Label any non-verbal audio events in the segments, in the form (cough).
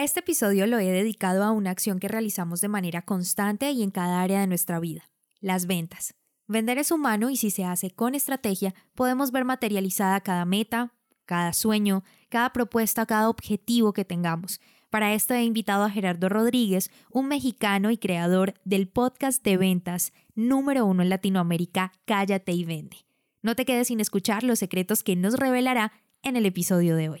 Este episodio lo he dedicado a una acción que realizamos de manera constante y en cada área de nuestra vida, las ventas. Vender es humano y si se hace con estrategia, podemos ver materializada cada meta, cada sueño, cada propuesta, cada objetivo que tengamos. Para esto he invitado a Gerardo Rodríguez, un mexicano y creador del podcast de ventas número uno en Latinoamérica, Cállate y Vende. No te quedes sin escuchar los secretos que nos revelará en el episodio de hoy.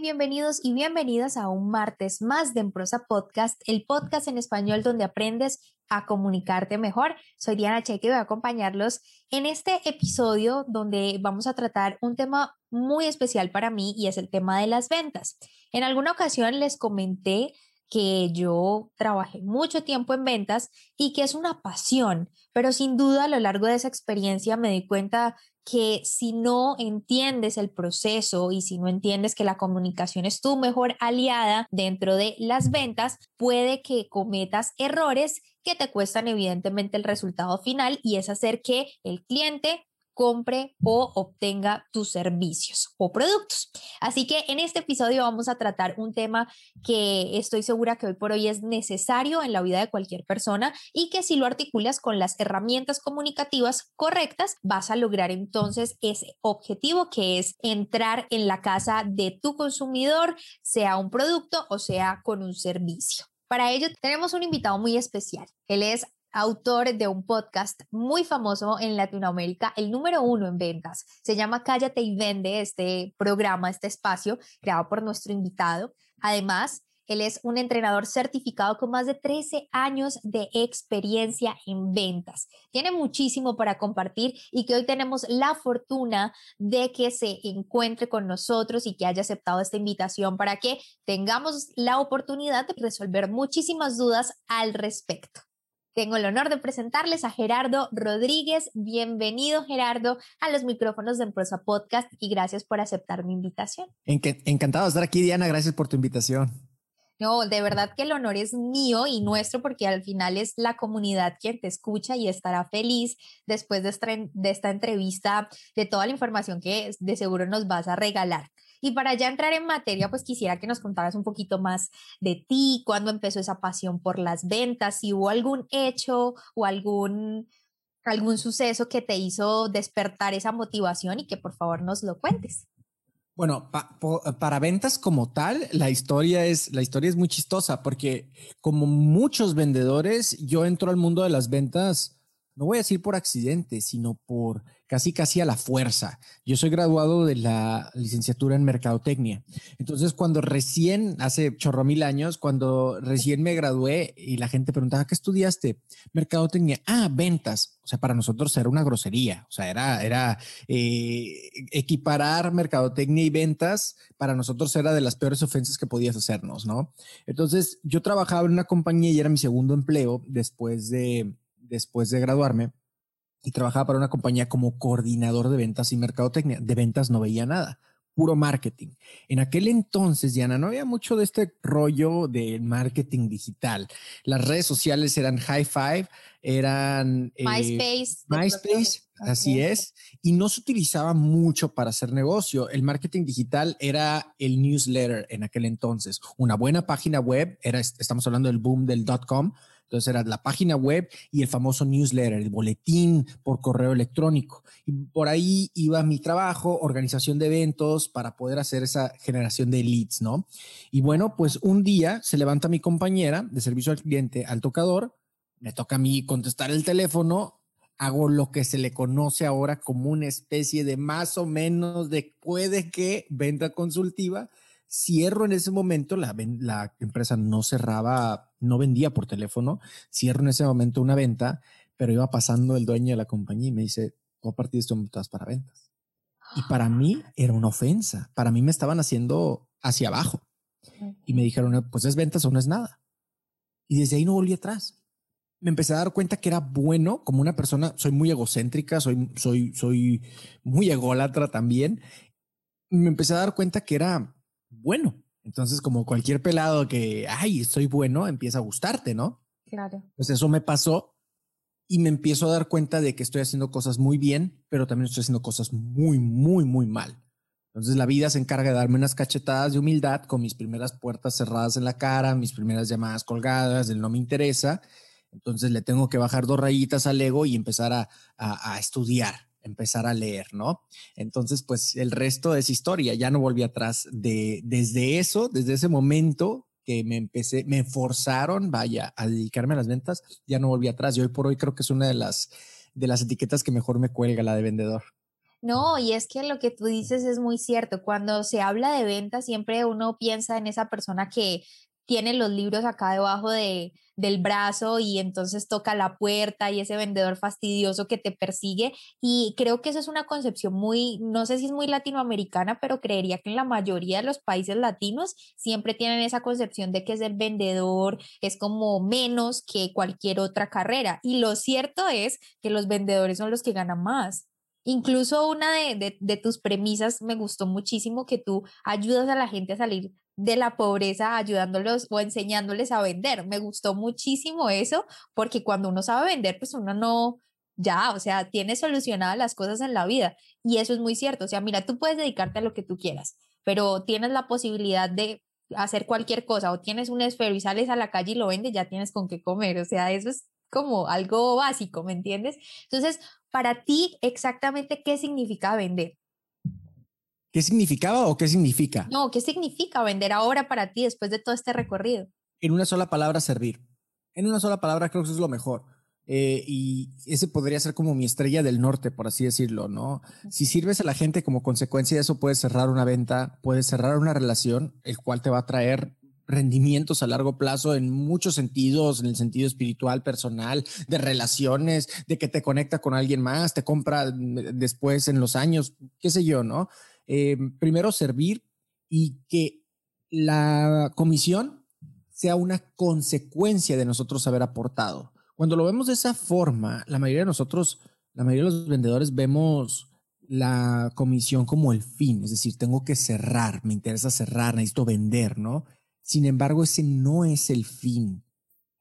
Bienvenidos y bienvenidas a un martes más de Emprosa Podcast, el podcast en español donde aprendes a comunicarte mejor. Soy Diana Checa y voy a acompañarlos en este episodio donde vamos a tratar un tema muy especial para mí y es el tema de las ventas. En alguna ocasión les comenté que yo trabajé mucho tiempo en ventas y que es una pasión, pero sin duda a lo largo de esa experiencia me di cuenta que si no entiendes el proceso y si no entiendes que la comunicación es tu mejor aliada dentro de las ventas, puede que cometas errores que te cuestan evidentemente el resultado final y es hacer que el cliente compre o obtenga tus servicios o productos. Así que en este episodio vamos a tratar un tema que estoy segura que hoy por hoy es necesario en la vida de cualquier persona y que si lo articulas con las herramientas comunicativas correctas, vas a lograr entonces ese objetivo que es entrar en la casa de tu consumidor, sea un producto o sea con un servicio. Para ello tenemos un invitado muy especial. Él es autor de un podcast muy famoso en Latinoamérica, el número uno en ventas. Se llama Cállate y Vende, este programa, este espacio creado por nuestro invitado. Además, él es un entrenador certificado con más de 13 años de experiencia en ventas. Tiene muchísimo para compartir y que hoy tenemos la fortuna de que se encuentre con nosotros y que haya aceptado esta invitación para que tengamos la oportunidad de resolver muchísimas dudas al respecto. Tengo el honor de presentarles a Gerardo Rodríguez. Bienvenido, Gerardo, a los micrófonos de Empresa Podcast y gracias por aceptar mi invitación. encantado de estar aquí, Diana. Gracias por tu invitación. No, de verdad que el honor es mío y nuestro porque al final es la comunidad quien te escucha y estará feliz después de esta, de esta entrevista, de toda la información que de seguro nos vas a regalar. Y para ya entrar en materia, pues quisiera que nos contaras un poquito más de ti, cuándo empezó esa pasión por las ventas, si hubo algún hecho o algún, algún suceso que te hizo despertar esa motivación y que por favor nos lo cuentes. Bueno, para ventas como tal, la historia es la historia es muy chistosa porque como muchos vendedores, yo entro al mundo de las ventas no voy a decir por accidente, sino por casi casi a la fuerza. Yo soy graduado de la licenciatura en mercadotecnia. Entonces, cuando recién, hace chorro mil años, cuando recién me gradué y la gente preguntaba, ¿qué estudiaste? Mercadotecnia. Ah, ventas. O sea, para nosotros era una grosería. O sea, era, era eh, equiparar mercadotecnia y ventas. Para nosotros era de las peores ofensas que podías hacernos, ¿no? Entonces, yo trabajaba en una compañía y era mi segundo empleo después de después de graduarme y trabajaba para una compañía como coordinador de ventas y mercadotecnia. De ventas no veía nada, puro marketing. En aquel entonces, Diana, no había mucho de este rollo de marketing digital. Las redes sociales eran High Five, eran eh, MySpace. MySpace, así es. Y no se utilizaba mucho para hacer negocio. El marketing digital era el newsletter en aquel entonces. Una buena página web, era, estamos hablando del boom del dot com entonces era la página web y el famoso newsletter, el boletín por correo electrónico. Y por ahí iba mi trabajo, organización de eventos para poder hacer esa generación de leads, ¿no? Y bueno, pues un día se levanta mi compañera de servicio al cliente al tocador, me toca a mí contestar el teléfono, hago lo que se le conoce ahora como una especie de más o menos de puede que venta consultiva. Cierro en ese momento, la, la empresa no cerraba no vendía por teléfono, cierro en ese momento una venta, pero iba pasando el dueño de la compañía y me dice, voy a partir esto todas para ventas. Y para mí era una ofensa, para mí me estaban haciendo hacia abajo. Y me dijeron, pues es ventas o no es nada. Y desde ahí no volví atrás. Me empecé a dar cuenta que era bueno como una persona, soy muy egocéntrica, soy, soy, soy muy ególatra también. Me empecé a dar cuenta que era bueno. Entonces, como cualquier pelado que, ay, estoy bueno, empieza a gustarte, ¿no? Claro. Pues eso me pasó y me empiezo a dar cuenta de que estoy haciendo cosas muy bien, pero también estoy haciendo cosas muy, muy, muy mal. Entonces la vida se encarga de darme unas cachetadas de humildad con mis primeras puertas cerradas en la cara, mis primeras llamadas colgadas, del no me interesa. Entonces le tengo que bajar dos rayitas al ego y empezar a, a, estudiar, empezar a leer, ¿no? Entonces, pues el resto es historia. Ya no volví atrás de, desde eso, desde ese momento que me empecé, me forzaron, vaya, a dedicarme a las ventas, ya no volví atrás. Y hoy por hoy creo que es una de las, de las etiquetas que mejor me cuelga, la de vendedor. No, y es que lo que tú dices es muy cierto. Cuando se habla de venta, siempre uno piensa en esa persona que tiene los libros acá debajo de, del brazo y entonces toca la puerta y ese vendedor fastidioso que te persigue. Y creo que eso es una concepción muy, no sé si es muy latinoamericana, pero creería que en la mayoría de los países latinos siempre tienen esa concepción de que es el vendedor, es como menos que cualquier otra carrera. Y lo cierto es que los vendedores son los que ganan más. Incluso una de, tus premisas me gustó muchísimo que tú ayudas a la gente a salir de la pobreza ayudándolos o enseñándoles a vender. Me gustó muchísimo eso porque cuando uno sabe vender, pues uno no, ya, o sea, tiene solucionadas las cosas en la vida. Y eso es muy cierto. O sea, mira, tú puedes dedicarte a lo que tú quieras, pero tienes la posibilidad de hacer cualquier cosa o tienes un esfero y sales a la calle y lo vendes, ya tienes con qué comer. O sea, eso es como algo básico, ¿me entiendes? Entonces, para ti, exactamente, ¿qué significa vender? ¿Qué significaba o qué significa? No, ¿qué significa vender ahora para ti después de todo este recorrido? En una sola palabra, servir. En una sola palabra creo que eso es lo mejor. Eh, y ese podría ser como mi estrella del norte, por así decirlo, ¿no? Si sirves a la gente como consecuencia de eso, puedes cerrar una venta, puedes cerrar una relación, el cual te va a traer rendimientos a largo plazo en muchos sentidos, en el sentido espiritual, personal, de relaciones, de que te conecta con alguien más, te compra mm, después en los años, qué sé yo, ¿no? Eh, primero servir y que la comisión sea una consecuencia de nosotros haber aportado. Cuando lo vemos de esa forma, la mayoría de nosotros, la mayoría de los vendedores vemos la comisión como el fin, es decir, tengo que cerrar, me interesa cerrar, necesito vender, ¿no? Sin embargo, ese no es el fin.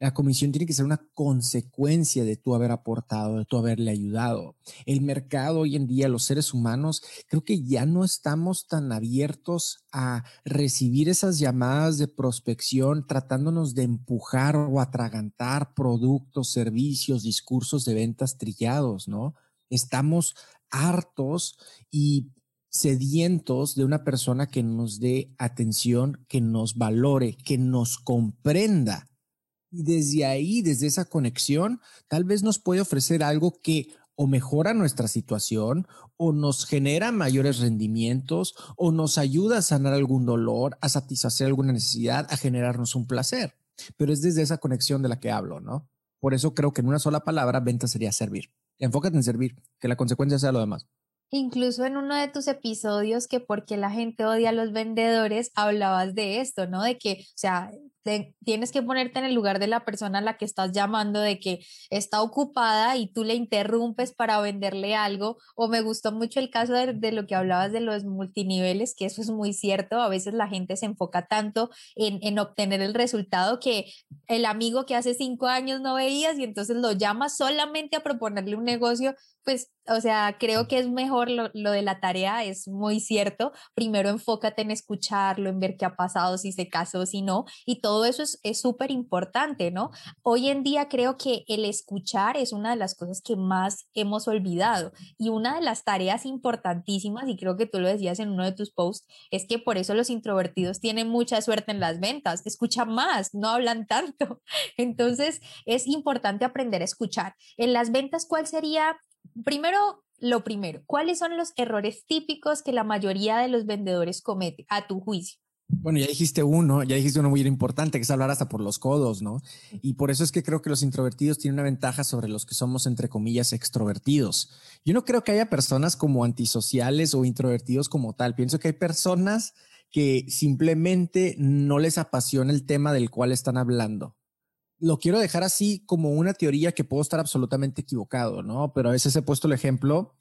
La comisión tiene que ser una consecuencia de tu haber aportado, de tu haberle ayudado. El mercado hoy en día, los seres humanos, creo que ya no estamos tan abiertos a recibir esas llamadas de prospección tratándonos de empujar o atragantar productos, servicios, discursos de ventas trillados, ¿no? Estamos hartos y sedientos de una persona que nos dé atención, que nos valore, que nos comprenda. Y desde ahí, desde esa conexión, tal vez nos puede ofrecer algo que o mejora nuestra situación, o nos genera mayores rendimientos, o nos ayuda a sanar algún dolor, a satisfacer alguna necesidad, a generarnos un placer. Pero es desde esa conexión de la que hablo, ¿no? Por eso creo que en una sola palabra, venta sería servir. Enfócate en servir, que la consecuencia sea lo demás. Incluso en uno de tus episodios que porque la gente odia a los vendedores, hablabas de esto, ¿no? De que, o sea, tienes que ponerte en el lugar de la persona a la que estás llamando, de que está ocupada y tú le interrumpes para venderle algo. O me gustó mucho el caso de, lo que hablabas de los multiniveles, que eso es muy cierto. A veces la gente se enfoca tanto en, en obtener el resultado que el amigo que hace cinco años no veías y entonces lo llamas solamente a proponerle un negocio, pues o sea, creo que es mejor lo, lo, de la tarea, es muy cierto. Primero enfócate en escucharlo, en ver qué ha pasado, si se casó, si no, y todo eso es súper importante, ¿no? Hoy en día creo que el escuchar es una de las cosas que más hemos olvidado y una de las tareas importantísimas, y creo que tú lo decías en uno de tus posts, es que por eso los introvertidos tienen mucha suerte en las ventas, escuchan más, no hablan tanto. (laughs) Entonces, es importante aprender a escuchar. En las ventas, ¿cuál sería primero, lo primero, ¿cuáles son los errores típicos que la mayoría de los vendedores cometen a tu juicio? Bueno, ya dijiste uno, ya dijiste uno muy importante, que es hablar hasta por los codos, ¿no? Y por eso es que creo que los introvertidos tienen una ventaja sobre los que somos, entre comillas, extrovertidos. Yo no creo que haya personas como antisociales o introvertidos como tal. Pienso que hay personas que simplemente no les apasiona el tema del cual están hablando. Lo quiero dejar así como una teoría que puedo estar absolutamente equivocado, ¿no? Pero a veces he puesto el ejemplo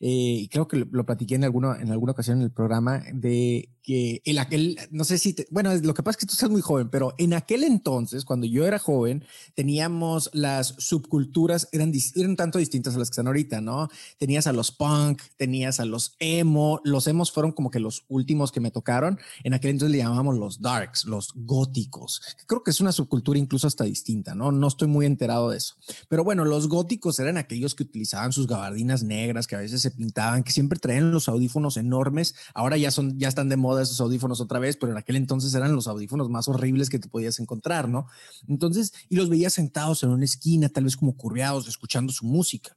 eh, y creo que lo, lo platiqué en alguna, en alguna ocasión en el programa, de que el aquel, no sé si, bueno, lo que pasa es que tú estás muy joven, pero en aquel entonces, cuando yo era joven, teníamos las subculturas, eran, eran tanto distintas a las que están ahorita, ¿no? Tenías a los punk, tenías a los emo, los emos fueron como que los últimos que me tocaron, en aquel entonces le llamábamos los darks, los góticos, creo que es una subcultura incluso hasta distinta, ¿no? No estoy muy enterado de eso, pero bueno, los góticos eran aquellos que utilizaban sus gabardinas negras, que a veces se pintaban, que siempre traían los audífonos enormes, ahora ya son, ya están de moda esos audífonos otra vez, pero en aquel entonces eran los audífonos más horribles que te podías encontrar, ¿no? Entonces, y los veías sentados en una esquina, tal vez como curveados, escuchando su música.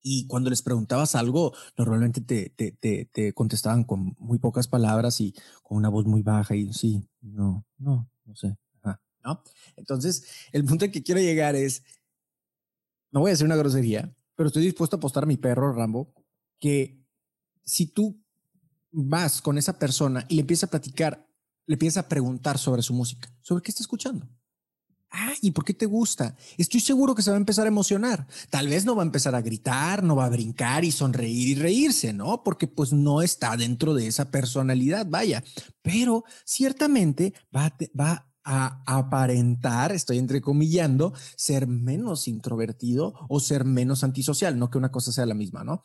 Y cuando les preguntabas algo, normalmente te, te, te, te contestaban con muy pocas palabras y con una voz muy baja y sí, no, no, no sé, ¿no? Entonces, el punto al que quiero llegar es, no voy a hacer una grosería, pero estoy dispuesto a apostar a mi perro Rambo que si tú vas con esa persona y le empiezas a platicar, le empiezas a preguntar sobre su música, sobre qué está escuchando. Ah, ¿y por qué te gusta? Estoy seguro que se va a empezar a emocionar. Tal vez no va a empezar a gritar, no va a brincar y sonreír y reírse, ¿no? Porque pues no está dentro de esa personalidad, vaya. Pero ciertamente va, va a aparentar, estoy entrecomillando, ser menos introvertido o ser menos antisocial, no que una cosa sea la misma, ¿no?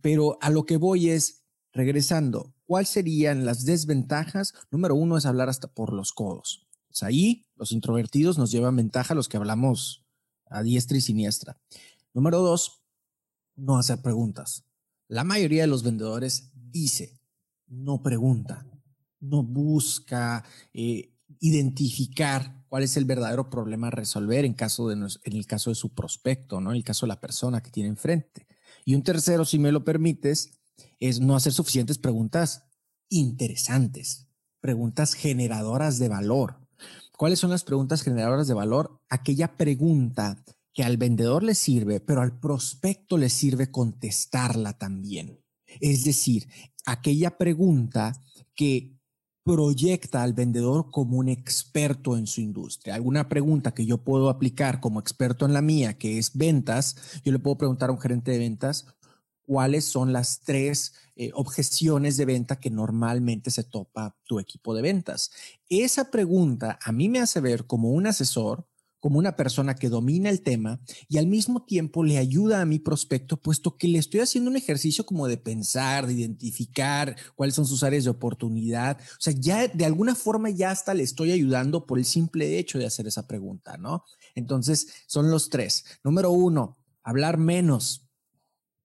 pero a lo que voy es, Regresando, ¿cuáles serían las desventajas? Número uno es hablar hasta por los codos. Ahí los introvertidos nos llevan ventaja los que hablamos a diestra y siniestra. Número dos, no hacer preguntas. La mayoría de los vendedores dice, no pregunta, no busca eh, identificar cuál es el verdadero problema a resolver en, caso de, en el caso de su prospecto, ¿no? en el caso de la persona que tiene enfrente. Y un tercero, si me lo permites, es no hacer suficientes preguntas interesantes, preguntas generadoras de valor. ¿Cuáles son las preguntas generadoras de valor? Aquella pregunta que al vendedor le sirve, pero al prospecto le sirve contestarla también. Es decir, aquella pregunta que proyecta al vendedor como un experto en su industria. Alguna pregunta que yo puedo aplicar como experto en la mía, que es ventas, yo le puedo preguntar a un gerente de ventas, cuáles son las tres eh, objeciones de venta que normalmente se topa tu equipo de ventas. Esa pregunta a mí me hace ver como un asesor, como una persona que domina el tema y al mismo tiempo le ayuda a mi prospecto, puesto que le estoy haciendo un ejercicio como de pensar, de identificar cuáles son sus áreas de oportunidad. O sea, ya de alguna forma ya hasta le estoy ayudando por el simple hecho de hacer esa pregunta, ¿no? Entonces, son los tres. Número uno, hablar menos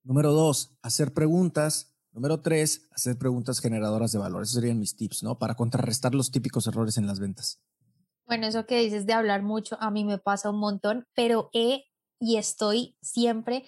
Número dos, hacer preguntas. Número tres, hacer preguntas generadoras de valor. Esos serían mis tips, ¿no? Para contrarrestar los típicos errores en las ventas. Bueno, eso que dices de hablar mucho, a mí me pasa un montón, pero he y estoy siempre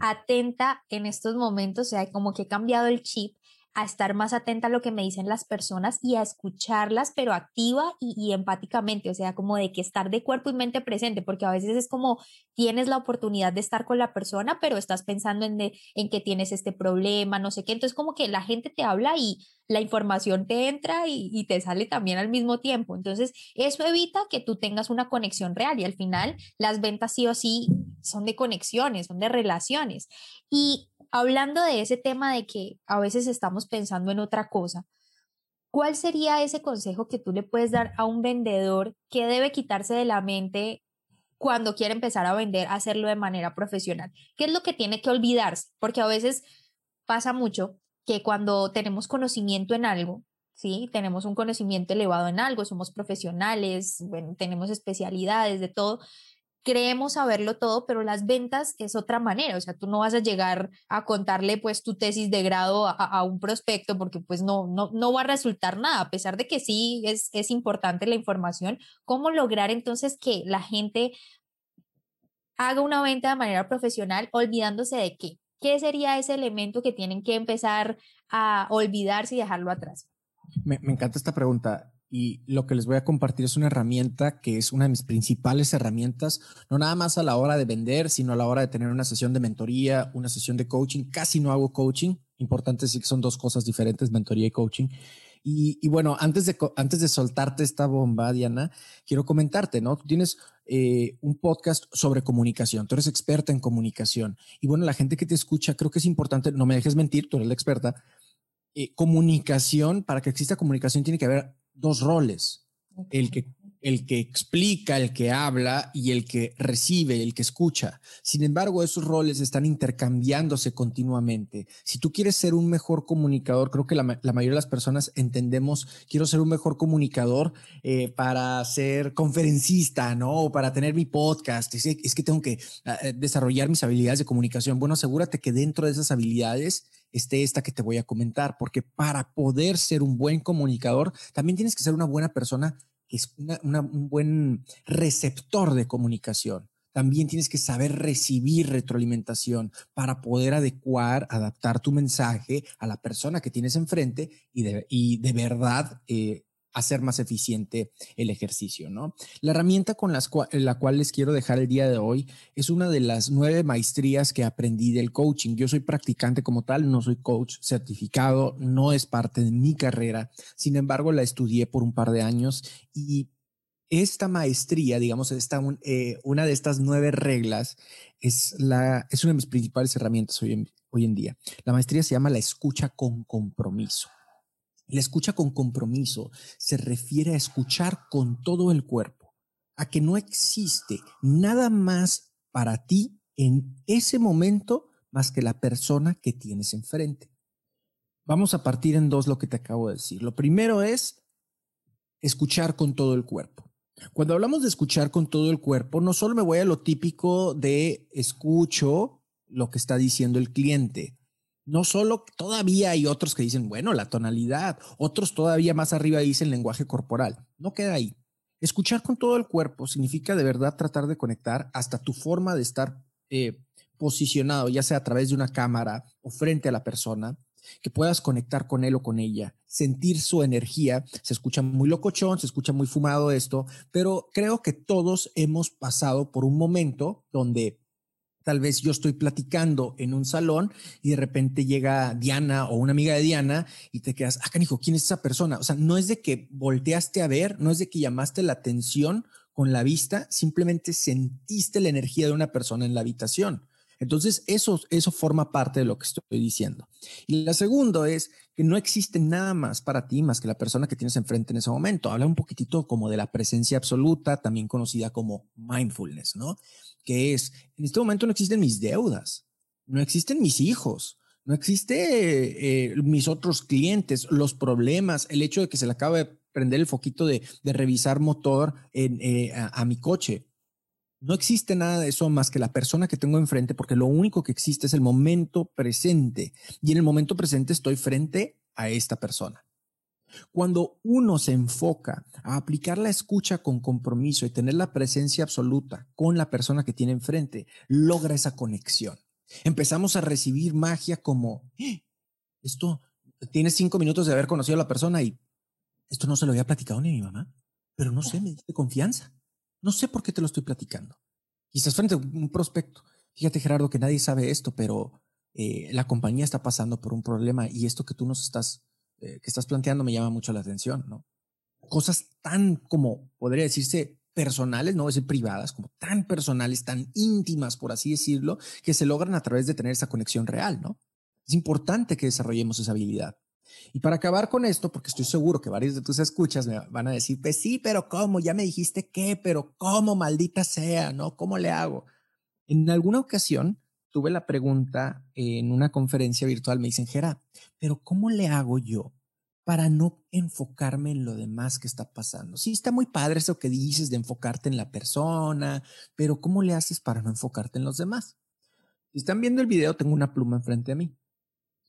atenta en estos momentos, o sea, como que he cambiado el chip a estar más atenta a lo que me dicen las personas y a escucharlas, pero activa y, empáticamente, o sea, como de que estar de cuerpo y mente presente, porque a veces es como tienes la oportunidad de estar con la persona, pero estás pensando en, en que tienes este problema, no sé qué, entonces como que la gente te habla y la información te entra y, y te sale también al mismo tiempo, entonces eso evita que tú tengas una conexión real y al final las ventas sí o sí son de conexiones, son de relaciones. Y hablando de ese tema de que a veces estamos pensando en otra cosa, ¿cuál sería ese consejo que tú le puedes dar a un vendedor que debe quitarse de la mente cuando quiere empezar a vender, hacerlo de manera profesional? ¿Qué es lo que tiene que olvidarse? Porque a veces pasa mucho que cuando tenemos conocimiento en algo, ¿sí? Tenemos un conocimiento elevado en algo, somos profesionales, tenemos especialidades de todo, creemos saberlo todo, pero las ventas es otra manera, o sea, tú no vas a llegar a contarle pues tu tesis de grado a, un prospecto porque pues no, no, no va a resultar nada, a pesar de que sí es, es importante la información, ¿cómo lograr entonces que la gente haga una venta de manera profesional olvidándose de qué? ¿Qué sería ese elemento que tienen que empezar a olvidarse y dejarlo atrás? Me, me, encanta esta pregunta y lo que les voy a compartir es una herramienta que es una de mis principales herramientas, no nada más a la hora de vender, sino a la hora de tener una sesión de mentoría, una sesión de coaching. Casi no hago coaching. Importante decir que son dos cosas diferentes, mentoría y coaching. Y, bueno, antes de, antes de soltarte esta bomba, Diana, quiero comentarte, ¿no? Tú tienes eh, un podcast sobre comunicación, tú eres experta en comunicación. Y bueno, la gente que te escucha, creo que es importante, no me dejes mentir, tú eres la experta, eh, comunicación, para que exista comunicación tiene que haber dos roles, el que el que explica, el que habla y el que recibe, el que escucha. Sin embargo, esos roles están intercambiándose continuamente. Si tú quieres ser un mejor comunicador, creo que la, mayoría de las personas entendemos, quiero ser un mejor comunicador eh, para ser conferencista, ¿no? O para tener mi podcast. Es, es que tengo que ah, eh, desarrollar mis habilidades de comunicación. Bueno, asegúrate que dentro de esas habilidades esté esta que te voy a comentar, porque para poder ser un buen comunicador, también tienes que ser una buena persona es un buen receptor de comunicación. También tienes que saber recibir retroalimentación para poder adecuar, adaptar tu mensaje a la persona que tienes enfrente y de, y de verdad eh, hacer más eficiente el ejercicio, ¿no? La herramienta con las la cual les quiero dejar el día de hoy es una de las nueve maestrías que aprendí del coaching. Yo soy practicante como tal, no soy coach certificado, no es parte de mi carrera. Sin embargo, la estudié por un par de años y esta maestría, digamos, esta, eh, una de estas nueve reglas es, la, es una de mis principales herramientas hoy hoy en día. La maestría se llama la escucha con compromiso. La escucha con compromiso se refiere a escuchar con todo el cuerpo, a que no existe nada más para ti en ese momento más que la persona que tienes enfrente. Vamos a partir en dos lo que te acabo de decir. Lo primero es escuchar con todo el cuerpo. Cuando hablamos de escuchar con todo el cuerpo, no solo me voy a lo típico de escucho lo que está diciendo el cliente, no solo, todavía hay otros que dicen, bueno, la tonalidad, otros todavía más arriba dicen lenguaje corporal. No queda ahí. Escuchar con todo el cuerpo significa de verdad tratar de conectar hasta tu forma de estar eh, posicionado, ya sea a través de una cámara o frente a la persona, que puedas conectar con él o con ella, sentir su energía. Se escucha muy locochón, se escucha muy fumado esto, pero creo que todos hemos pasado por un momento donde Tal vez yo estoy platicando en un salón y de repente llega Diana o una amiga de Diana y te quedas, ah, canijo, ¿quién es esa persona? O sea, no es de que volteaste a ver, no es de que llamaste la atención con la vista, simplemente sentiste la energía de una persona en la habitación. Entonces, eso, eso forma parte de lo que estoy diciendo. Y la segunda es que no existe nada más para ti más que la persona que tienes enfrente en ese momento. Habla un poquitito como de la presencia absoluta, también conocida como mindfulness, ¿no? Que es, en este momento no existen mis deudas, no existen mis hijos, no existe eh, mis otros clientes, los problemas, el hecho de que se le acaba de prender el foquito de, revisar motor en, eh, a, mi coche. No existe nada de eso más que la persona que tengo enfrente, porque lo único que existe es el momento presente. Y en el momento presente estoy frente a esta persona. Cuando uno se enfoca a aplicar la escucha con compromiso y tener la presencia absoluta con la persona que tiene enfrente, logra esa conexión. Empezamos a recibir magia como, ¡Eh! esto, tienes cinco minutos de haber conocido a la persona y esto no se lo había platicado ni a mi mamá, pero no sé, me diste confianza. No sé por qué te lo estoy platicando. Quizás frente a un prospecto. Fíjate, Gerardo, que nadie sabe esto, pero eh, la compañía está pasando por un problema y esto que tú nos estás eh, que estás planteando me llama mucho la atención, ¿no? Cosas tan como, podría decirse, personales, no voy a decir privadas, como tan personales, tan íntimas, por así decirlo, que se logran a través de tener esa conexión real, ¿no? Es importante que desarrollemos esa habilidad. Y para acabar con esto, porque estoy seguro que varios de tus escuchas me van a decir, pues sí, pero ¿cómo? Ya me dijiste qué, pero ¿cómo maldita sea? ¿No? ¿Cómo le hago? En alguna ocasión tuve la pregunta en una conferencia virtual, me dicen, Gera, pero ¿cómo le hago yo para no enfocarme en lo demás que está pasando? Sí, está muy padre eso que dices de enfocarte en la persona, pero ¿cómo le haces para no enfocarte en los demás? Si están viendo el video, tengo una pluma enfrente a mí.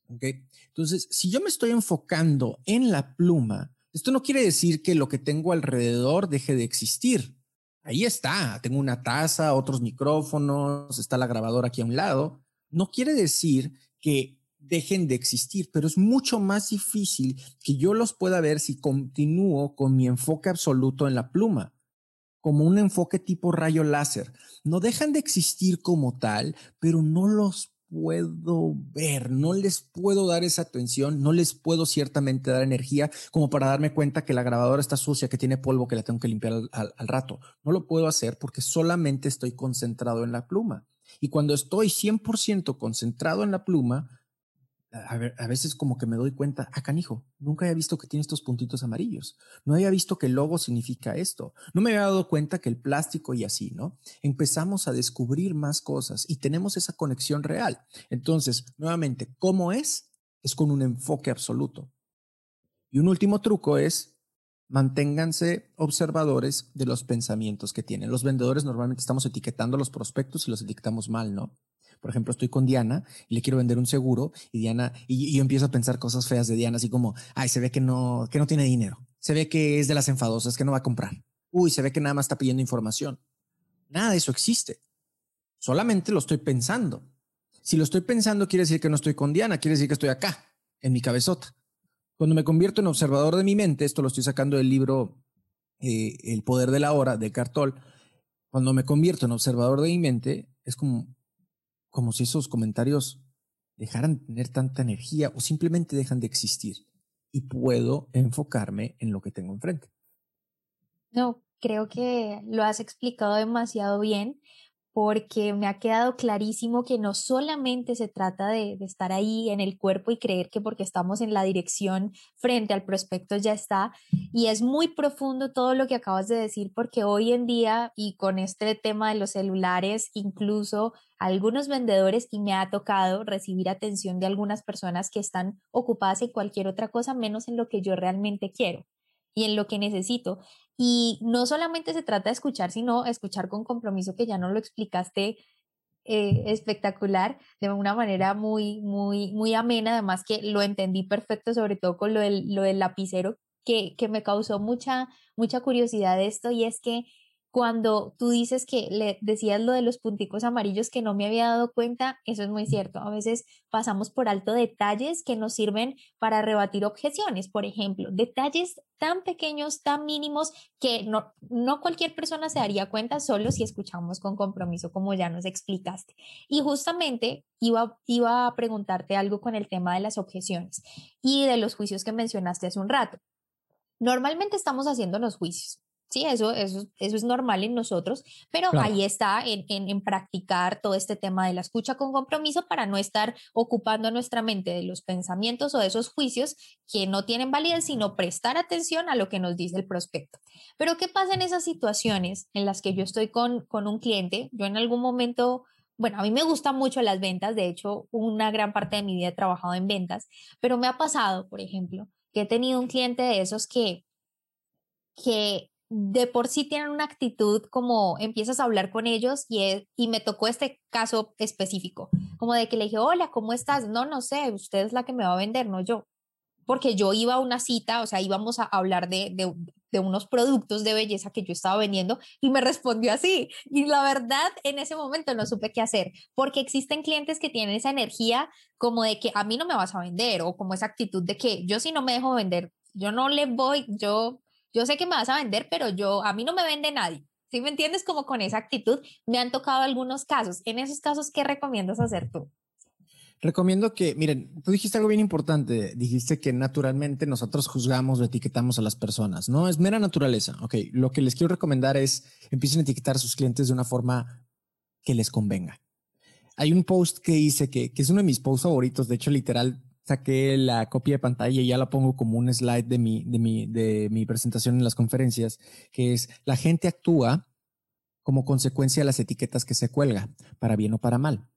Entonces, si yo me estoy enfocando en la pluma, esto no quiere decir que lo que tengo alrededor deje de existir. Ahí está, tengo una taza, otros micrófonos, está la grabadora aquí a un lado. No quiere decir que dejen de existir, pero es mucho más difícil que yo los pueda ver si continúo con mi enfoque absoluto en la pluma, como un enfoque tipo rayo láser. No dejan de existir como tal, pero no los puedo ver, no les puedo dar esa atención, no les puedo ciertamente dar energía como para darme cuenta que la grabadora está sucia, que tiene polvo, que la tengo que limpiar al, al rato. No lo puedo hacer porque solamente estoy concentrado en la pluma. Y cuando estoy 100% concentrado en la pluma, a, veces como que me doy cuenta, ah, canijo, nunca había visto que tiene estos puntitos amarillos. No había visto que el logo significa esto. No me había dado cuenta que el plástico y así, ¿no? Empezamos a descubrir más cosas y tenemos esa conexión real. Entonces, nuevamente, ¿cómo es? Es con un enfoque absoluto. Y un último truco es manténganse observadores de los pensamientos que tienen. Los vendedores normalmente estamos etiquetando los prospectos y los etiquetamos mal, ¿no? Por ejemplo, estoy con Diana y le quiero vender un seguro y Diana, y, yo empiezo a pensar cosas feas de Diana, así como, ay, se ve que no, que no tiene dinero. Se ve que es de las enfadosas, que no va a comprar. Uy, se ve que nada más está pidiendo información. Nada de eso existe. Solamente lo estoy pensando. Si lo estoy pensando, quiere decir que no estoy con Diana, quiere decir que estoy acá, en mi cabezota. Cuando me convierto en observador de mi mente, esto lo estoy sacando del libro eh, El poder de la hora de Cartol. Cuando me convierto en observador de mi mente, es como como si esos comentarios dejaran de tener tanta energía o simplemente dejan de existir y puedo enfocarme en lo que tengo enfrente. No, creo que lo has explicado demasiado bien porque me ha quedado clarísimo que no solamente se trata de, estar ahí en el cuerpo y creer que porque estamos en la dirección frente al prospecto ya está, y es muy profundo todo lo que acabas de decir, porque hoy en día y con este tema de los celulares, incluso algunos vendedores y me ha tocado recibir atención de algunas personas que están ocupadas en cualquier otra cosa menos en lo que yo realmente quiero y en lo que necesito. Y no solamente se trata de escuchar, sino escuchar con compromiso, que ya no lo explicaste eh, espectacular, de una manera muy, muy, muy amena, además que lo entendí perfecto, sobre todo con lo del, lo del lapicero, que, que me causó mucha, mucha curiosidad esto, y es que cuando tú dices que le decías lo de los punticos amarillos que no me había dado cuenta, eso es muy cierto. A veces pasamos por alto detalles que nos sirven para rebatir objeciones, por ejemplo, detalles tan pequeños, tan mínimos que no, no cualquier persona se daría cuenta solo si escuchamos con compromiso, como ya nos explicaste. Y justamente iba, iba a preguntarte algo con el tema de las objeciones y de los juicios que mencionaste hace un rato. Normalmente estamos haciendo los juicios Sí, eso, eso, eso es normal en nosotros, pero ahí está en, en, practicar todo este tema de la escucha con compromiso para no estar ocupando nuestra mente de los pensamientos o de esos juicios que no tienen validez, sino prestar atención a lo que nos dice el prospecto. Pero ¿qué pasa en esas situaciones en las que yo estoy con, con un cliente? Yo en algún momento bueno, a mí me gustan mucho las ventas, de hecho, una gran parte de mi vida he trabajado en ventas, pero me ha pasado, por ejemplo, que he tenido un cliente de esos que, que de por sí tienen una actitud como empiezas a hablar con ellos y, y me tocó este caso específico, como de que le dije, hola, ¿cómo estás? No, no sé, usted es la que me va a vender, no yo. Porque yo iba a una cita, o sea, íbamos a hablar de, de, de unos productos de belleza que yo estaba vendiendo y me respondió así. Y la verdad, en ese momento no supe qué hacer, porque existen clientes que tienen esa energía como de que a mí no me vas a vender o como esa actitud de que yo si no me dejo vender, yo no le voy, yo yo sé que me vas a vender, pero yo, a mí no me vende nadie. ¿Sí me entiendes? Como con esa actitud, me han tocado algunos casos. En esos casos, ¿qué recomiendas hacer tú? Recomiendo que, miren, tú dijiste algo bien importante. Dijiste que naturalmente nosotros juzgamos o etiquetamos a las personas, ¿no? Es mera naturaleza. Ok, lo que les quiero recomendar es empiecen a etiquetar a sus clientes de una forma que les convenga. Hay un post que hice que, que es uno de mis posts favoritos. De hecho, literal, saqué la copia de pantalla y ya la pongo como un slide de mi, de mi, de mi presentación en las conferencias, que es la gente actúa como consecuencia de las etiquetas que se cuelga, para bien o para mal.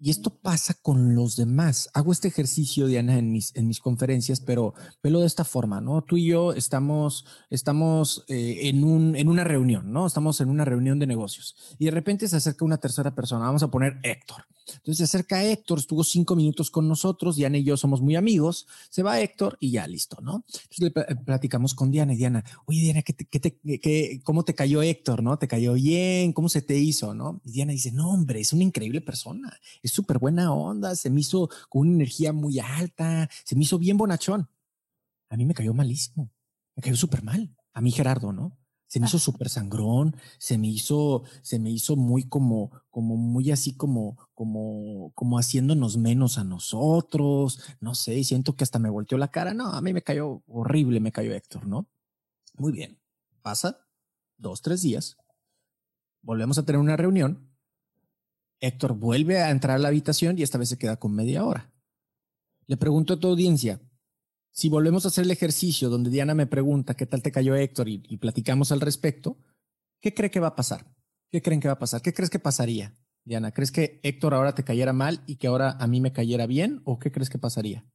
Y esto pasa con los demás. Hago este ejercicio, Diana, en mis, en mis conferencias, pero velo de esta forma, ¿no? Tú y yo estamos, estamos eh, en, un, en una reunión, ¿no? Estamos en una reunión de negocios y de repente se acerca una tercera persona. Vamos a poner Héctor. Entonces se acerca Héctor, estuvo cinco minutos con nosotros, Diana y yo somos muy amigos, se va Héctor y ya listo, ¿no? Entonces le platicamos con Diana y Diana, oye Diana, ¿qué qué ¿cómo te cayó Héctor, no? ¿Te cayó bien? ¿Cómo se te hizo, no? Y Diana dice, no, hombre, es una increíble persona es súper buena onda, se me hizo con una energía muy alta, se me hizo bien bonachón. A mí me cayó malísimo, me cayó súper mal. A mí Gerardo, ¿no? Se me hizo súper sangrón, se me hizo, se me hizo muy como, como muy así como, como, como haciéndonos menos a nosotros. No sé, siento que hasta me volteó la cara. No, a mí me cayó horrible, me cayó Héctor, ¿no? Muy bien. Pasa dos, tres días. Volvemos a tener una reunión. Héctor vuelve a entrar a la habitación y esta vez se queda con media hora. Le pregunto a tu audiencia, si volvemos a hacer el ejercicio donde Diana me pregunta qué tal te cayó Héctor y, platicamos al respecto, ¿qué cree que va a pasar? ¿Qué creen que va a pasar? ¿Qué crees que pasaría, Diana? ¿Crees que Héctor ahora te cayera mal y que ahora a mí me cayera bien? ¿O qué crees que pasaría?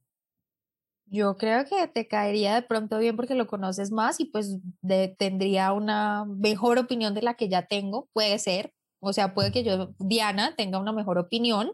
Yo creo que te caería de pronto bien porque lo conoces más y pues tendría una mejor opinión de la que ya tengo, puede ser. O sea, puede que yo, Diana, tenga una mejor opinión,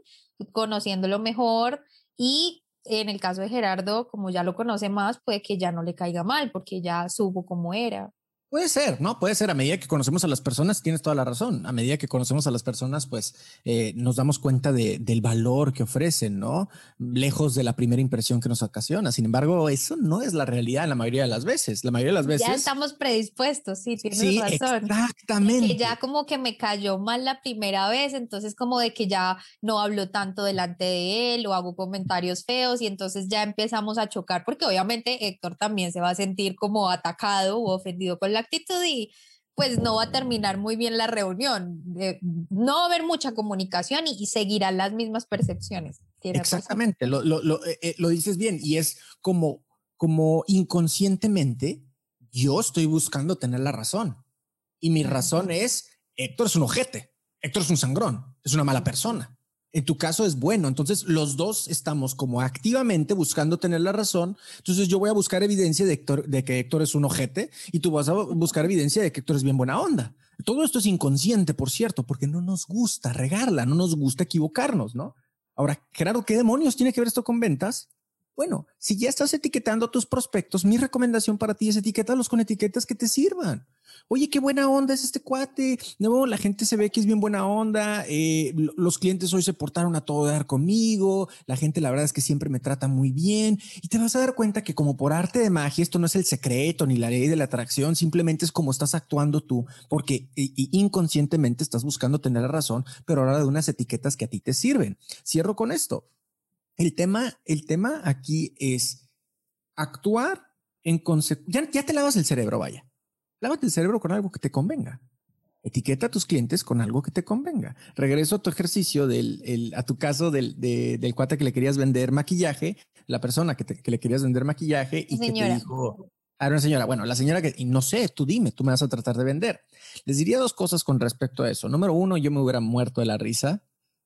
conociéndolo mejor y en el caso de Gerardo, como ya lo conoce más, puede que ya no le caiga mal porque ya supo cómo era. Puede ser, ¿no? Puede ser. A medida que conocemos a las personas, tienes toda la razón. A medida que conocemos a las personas, pues eh, nos damos cuenta de, del valor que ofrecen, ¿no? Lejos de la primera impresión que nos ocasiona. Sin embargo, eso no es la realidad la mayoría de las veces. La mayoría de las veces. Ya estamos predispuestos, sí, tienes sí, razón. Exactamente. Que ya como que me cayó mal la primera vez, entonces como de que ya no hablo tanto delante de él o hago comentarios feos y entonces ya empezamos a chocar porque obviamente Héctor también se va a sentir como atacado o ofendido con la actitud y pues no va a terminar muy bien la reunión. no va a haber mucha comunicación y, seguirán las mismas percepciones. Exactamente, lo, lo, eh, eh, lo, dices bien y es como, como inconscientemente yo estoy buscando tener la razón y mi razón es Héctor es un ojete, Héctor es un sangrón, es una mala persona en tu caso es bueno. Entonces los dos estamos como activamente buscando tener la razón. Entonces yo voy a buscar evidencia de, de que Héctor es un ojete y tú vas a buscar evidencia de que Héctor es bien buena onda. Todo esto es inconsciente, por cierto, porque no nos gusta regarla, no nos gusta equivocarnos, ¿no? Ahora, Gerardo, ¿qué demonios tiene que ver esto con ventas? Bueno, si ya estás etiquetando tus prospectos, mi recomendación para ti es etiquetarlos con etiquetas que te sirvan. Oye, qué buena onda es este cuate. No, la gente se ve que es bien buena onda. Eh, los clientes hoy se portaron a todo dar conmigo. La gente, la verdad es que siempre me trata muy bien. Y te vas a dar cuenta que como por arte de magia, esto no es el secreto ni la ley de la atracción. Simplemente es como estás actuando tú, porque inconscientemente estás buscando tener la razón, pero ahora de unas etiquetas que a ti te sirven. Cierro con esto. El tema, el tema aquí es actuar en consecuencia. Ya, te lavas el cerebro, vaya. Lávate el cerebro con algo que te convenga. Etiqueta a tus clientes con algo que te convenga. Regreso a tu ejercicio del, a tu caso del, del cuate que le querías vender maquillaje, la persona que, que le querías vender maquillaje y que te dijo, a una señora, bueno, la señora que, y no sé, tú dime, tú me vas a tratar de vender. Les diría dos cosas con respecto a eso. Número uno, yo me hubiera muerto de la risa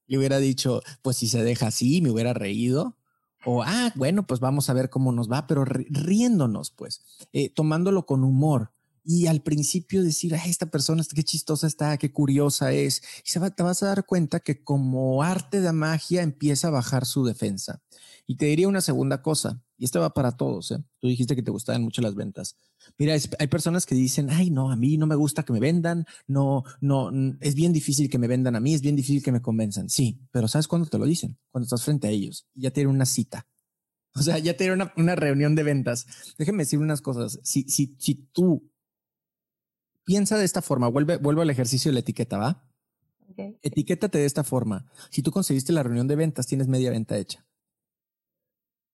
y hubiera dicho, pues si se deja así, me hubiera reído. O, ah, bueno, pues vamos a ver cómo nos va, pero riéndonos, pues, eh, tomándolo con humor. Y al principio decir, ah, esta persona, qué chistosa está, qué curiosa es. Y se te vas a dar cuenta que como arte de magia empieza a bajar su defensa. Y te diría una segunda cosa, y esto va para todos. ¿eh? Tú dijiste que te gustaban mucho las ventas. Mira, hay personas que dicen, ay, no, a mí no me gusta que me vendan, no, no, es bien difícil que me vendan a mí, es bien difícil que me convenzan. Sí, pero ¿sabes cuándo te lo dicen? Cuando estás frente a ellos, ya tienen una cita. (laughs) O sea, ya tienen una, una reunión de ventas. Déjeme decir unas cosas. Si, si, si tú piensa de esta forma, vuelve, vuelve al ejercicio de la etiqueta, ¿va? Okay. Etiquétate de esta forma. Si tú conseguiste la reunión de ventas, tienes media venta hecha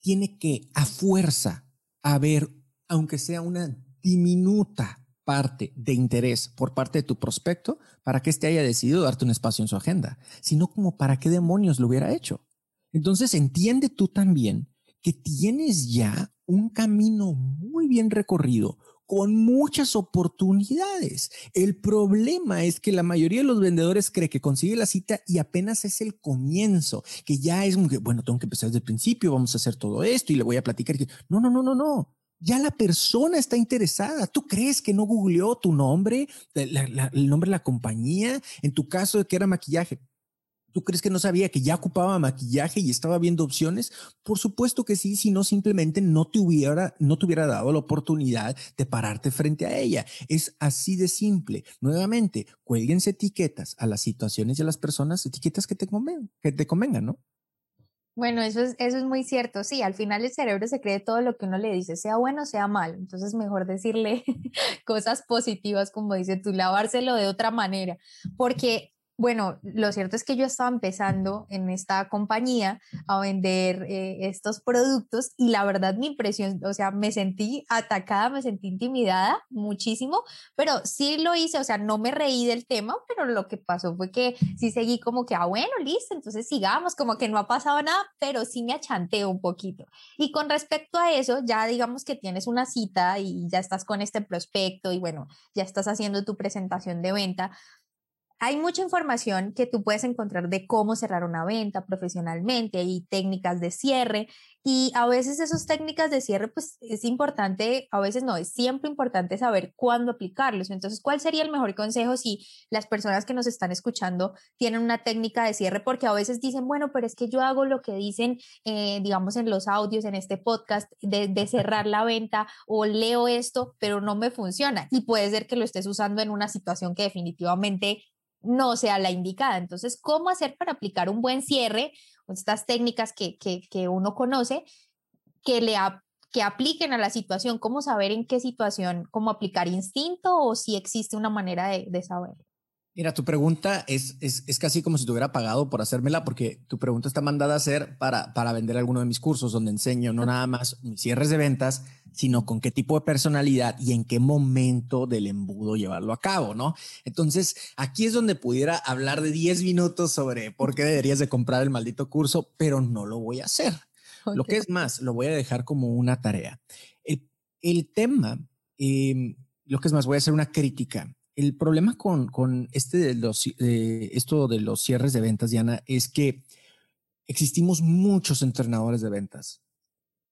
tiene que a fuerza haber, aunque sea una diminuta parte de interés por parte de tu prospecto para que éste haya decidido darte un espacio en su agenda, sino como para qué demonios lo hubiera hecho. Entonces entiende tú también que tienes ya un camino muy bien recorrido, con muchas oportunidades. El problema es que la mayoría de los vendedores cree que consigue la cita y apenas es el comienzo, que ya es, bueno, tengo que empezar desde el principio, vamos a hacer todo esto y le voy a platicar. No, no, no, no, no. Ya la persona está interesada. ¿Tú crees que no googleó tu nombre, el nombre de la compañía? En tu caso de que era maquillaje. ¿Tú crees que no sabía que ya ocupaba maquillaje y estaba viendo opciones? Por supuesto que sí, si no simplemente no te hubiera, no te hubiera dado la oportunidad de pararte frente a ella. Es así de simple. Nuevamente, cuélguense etiquetas a las situaciones y a las personas, etiquetas que te convengan, que te ¿no? Bueno, eso es, eso es muy cierto. Sí, al final el cerebro se cree todo lo que uno le dice, sea bueno, sea malo. Entonces, mejor decirle (laughs) cosas positivas, como dice tú, lavárselo de otra manera. Porque bueno, lo cierto es que yo estaba empezando en esta compañía a vender eh, estos productos y la verdad mi impresión, o sea, me sentí atacada, me sentí intimidada muchísimo, pero sí lo hice, o sea, no me reí del tema, pero lo que pasó fue que sí seguí como que, ah, bueno, listo, entonces sigamos, como que no ha pasado nada, pero sí me achanté un poquito. Y con respecto a eso, ya digamos que tienes una cita y ya estás con este prospecto y bueno, ya estás haciendo tu presentación de venta hay mucha información que tú puedes encontrar de cómo cerrar una venta profesionalmente y técnicas de cierre. Y a veces esas técnicas de cierre, pues es importante, a veces no, es siempre importante saber cuándo aplicarlos. Entonces, ¿cuál sería el mejor consejo si las personas que nos están escuchando tienen una técnica de cierre? Porque a veces dicen, bueno, pero es que yo hago lo que dicen, eh, digamos, en los audios, en este podcast, de, de cerrar la venta o leo esto, pero no me funciona. Y puede ser que lo estés usando en una situación que definitivamente no sea la indicada. Entonces, ¿cómo hacer para aplicar un buen cierre? Estas técnicas que, que, uno conoce, que, le que apliquen a la situación, cómo saber en qué situación, cómo aplicar instinto o si existe una manera de, de saber. Mira, tu pregunta es, es, es, casi como si te hubiera pagado por hacérmela, porque tu pregunta está mandada a hacer para, para vender alguno de mis cursos, donde enseño no nada más mis cierres de ventas, sino con qué tipo de personalidad y en qué momento del embudo llevarlo a cabo, ¿no? Entonces, aquí es donde pudiera hablar de 10 minutos sobre por qué deberías de comprar el maldito curso, pero no lo voy a hacer. Lo que es más, lo voy a dejar como una tarea. El, el tema, eh, lo que es más, voy a hacer una crítica el problema con, este de los, esto de los cierres de ventas, Diana, es que existimos muchos entrenadores de ventas.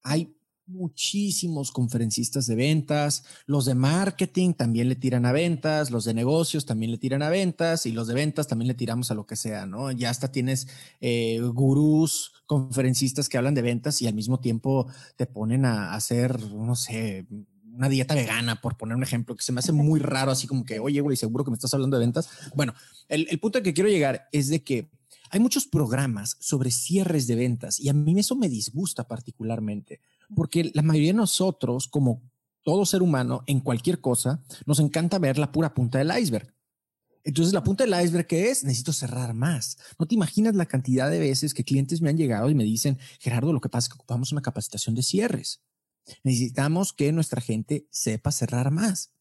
Hay muchísimos conferencistas de ventas, los de marketing también le tiran a ventas, los de negocios también le tiran a ventas y los de ventas también le tiramos a lo que sea, ¿no? Ya hasta tienes eh, gurús, conferencistas que hablan de ventas y al mismo tiempo te ponen a hacer, no sé, una dieta vegana, por poner un ejemplo, que se me hace muy raro, así como que, oye, güey, seguro que me estás hablando de ventas. Bueno, el, el punto al que quiero llegar es de que hay muchos programas sobre cierres de ventas y a mí eso me disgusta particularmente, porque la mayoría de nosotros, como todo ser humano, en cualquier cosa, nos encanta ver la pura punta del iceberg. Entonces, la punta del iceberg, ¿qué es? Necesito cerrar más. No te imaginas la cantidad de veces que clientes me han llegado y me dicen, Gerardo, lo que pasa es que ocupamos una capacitación de cierres. Necesitamos que nuestra gente sepa cerrar más.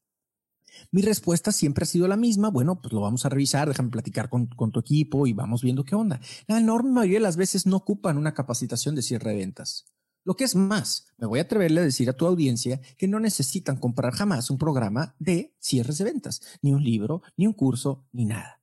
Mi respuesta siempre ha sido la misma. Bueno, pues lo vamos a revisar, déjame platicar con, tu equipo y vamos viendo qué onda. La enorme mayoría de las veces no ocupan una capacitación de cierre de ventas. Lo que es más, me voy a atreverle a decir a tu audiencia que no necesitan comprar jamás un programa de cierres de ventas, ni un libro, ni un curso, ni nada.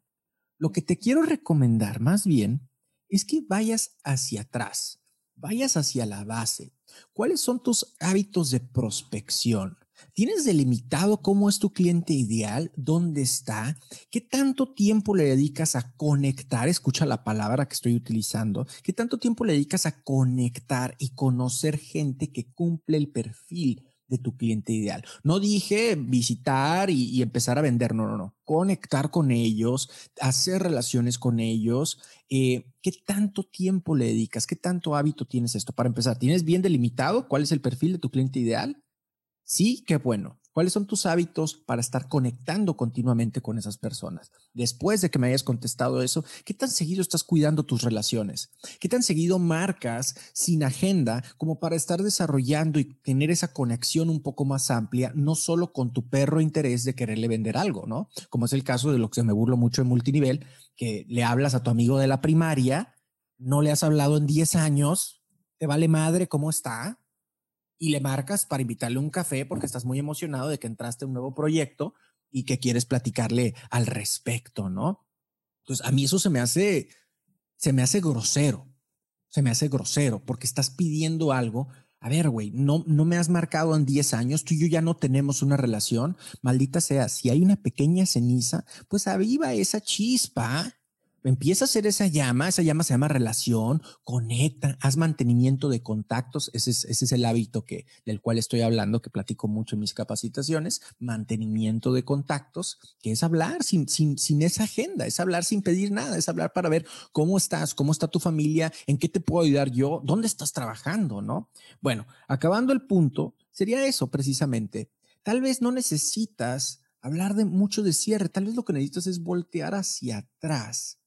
Lo que te quiero recomendar más bien es que vayas hacia atrás, vayas hacia la base, ¿Cuáles son tus hábitos de prospección? ¿Tienes delimitado cómo es tu cliente ideal? ¿Dónde está? ¿Qué tanto tiempo le dedicas a conectar? Escucha la palabra que estoy utilizando. ¿Qué tanto tiempo le dedicas a conectar y conocer gente que cumple el perfil de tu cliente ideal. No dije visitar y, empezar a vender, no, no, no. Conectar con ellos, hacer relaciones con ellos. Eh, ¿Qué tanto tiempo le dedicas? ¿Qué tanto hábito tienes esto? Para empezar, ¿tienes bien delimitado cuál es el perfil de tu cliente ideal? Sí, qué bueno. ¿Cuáles son tus hábitos para estar conectando continuamente con esas personas? Después de que me hayas contestado eso, ¿qué tan seguido estás cuidando tus relaciones? ¿Qué tan seguido marcas sin agenda como para estar desarrollando y tener esa conexión un poco más amplia, no solo con tu perro interés de quererle vender algo, ¿no? Como es el caso de lo que me burlo mucho en multinivel, que le hablas a tu amigo de la primaria, no le has hablado en 10 años, te vale madre cómo está, y le marcas para invitarle un café porque estás muy emocionado de que entraste a un nuevo proyecto y que quieres platicarle al respecto, ¿no? Entonces, a mí eso se me hace, se me hace grosero, se me hace grosero porque estás pidiendo algo. A ver, güey, no, no me has marcado en 10 años, tú y yo ya no tenemos una relación, maldita sea, si hay una pequeña ceniza, pues aviva esa chispa empieza a hacer esa llama, esa llama se llama relación, conecta, haz mantenimiento de contactos, ese es, el hábito que, del cual estoy hablando, que platico mucho en mis capacitaciones, mantenimiento de contactos, que es hablar sin, sin, sin esa agenda, es hablar sin pedir nada, es hablar para ver cómo estás, cómo está tu familia, en qué te puedo ayudar yo, dónde estás trabajando, ¿no? Bueno, acabando el punto, sería eso precisamente. Tal vez no necesitas hablar de mucho de cierre, tal vez lo que necesitas es voltear hacia atrás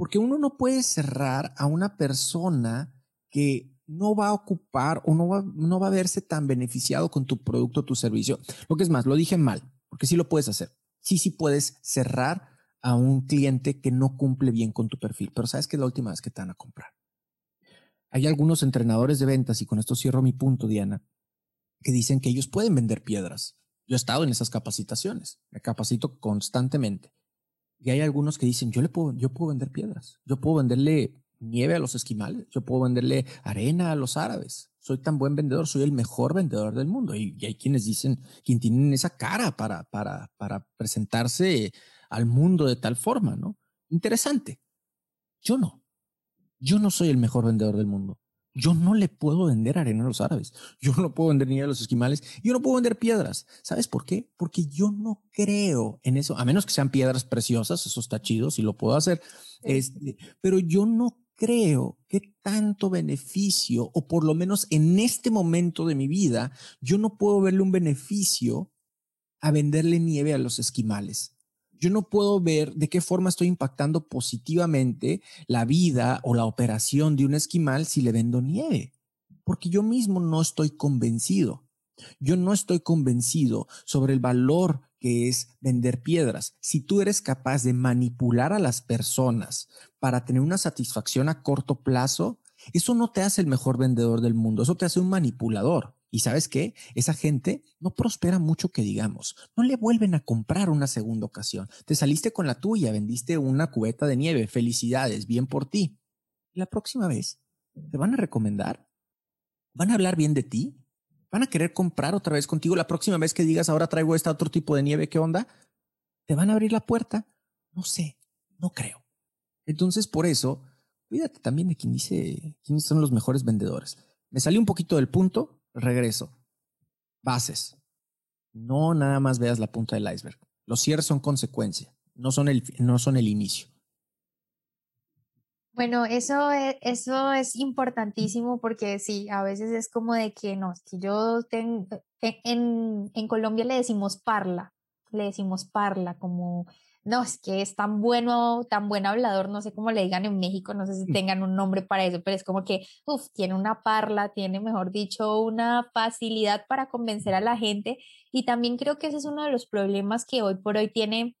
porque uno no puede cerrar a una persona que no va a ocupar o no va, no va a verse tan beneficiado con tu producto o tu servicio. Lo que es más, lo dije mal, porque sí lo puedes hacer. Sí, sí puedes cerrar a un cliente que no cumple bien con tu perfil, pero sabes que es la última vez que te van a comprar. Hay algunos entrenadores de ventas, y con esto cierro mi punto, Diana, que dicen que ellos pueden vender piedras. Yo he estado en esas capacitaciones, me capacito constantemente. Y hay algunos que dicen, yo le puedo, yo puedo vender piedras, yo puedo venderle nieve a los esquimales, yo puedo venderle arena a los árabes. Soy tan buen vendedor, soy el mejor vendedor del mundo. Y, hay quienes dicen, quien tienen esa cara para, para, para presentarse al mundo de tal forma, ¿no? Interesante. Yo no. Yo no soy el mejor vendedor del mundo. Yo no le puedo vender arena a los árabes. Yo no puedo vender ni a los esquimales. Yo no puedo vender piedras. ¿Sabes por qué? Porque yo no creo en eso, a menos que sean piedras preciosas. Eso está chido, si lo puedo hacer. Este, pero yo no creo que tanto beneficio, o por lo menos en este momento de mi vida, yo no puedo verle un beneficio a venderle nieve a los esquimales yo no puedo ver de qué forma estoy impactando positivamente la vida o la operación de un esquimal si le vendo nieve, porque yo mismo no estoy convencido. Yo no estoy convencido sobre el valor que es vender piedras. Si tú eres capaz de manipular a las personas para tener una satisfacción a corto plazo, eso no te hace el mejor vendedor del mundo, eso te hace un manipulador. Y sabes qué? Esa gente no prospera mucho que digamos. No le vuelven a comprar una segunda ocasión. Te saliste con la tuya, vendiste una cubeta de nieve. Felicidades, bien por ti. La próxima vez, ¿te van a recomendar? ¿Van a hablar bien de ti? ¿Van a querer comprar otra vez contigo la próxima vez que digas, ahora traigo este otro tipo de nieve? ¿Qué onda? ¿Te van a abrir la puerta? No sé, no creo. Entonces, por eso, cuídate también de quien dice quiénes son los mejores vendedores. Me salí un poquito del punto, regreso. Bases. No nada más veas la punta del iceberg. Los cierres son consecuencia, no son el, no son el inicio. Bueno, eso es, eso es importantísimo porque sí, a veces es como de que no, que yo tengo, en, en Colombia le decimos parla, le decimos parla, como no, es que es tan bueno, tan buen hablador, no sé cómo le digan en México, no sé si mm. tengan un nombre para eso, pero es como que, uff, tiene una parla, tiene, mejor dicho, una facilidad para convencer a la gente. Y también creo que ese es uno de los problemas que hoy por hoy tiene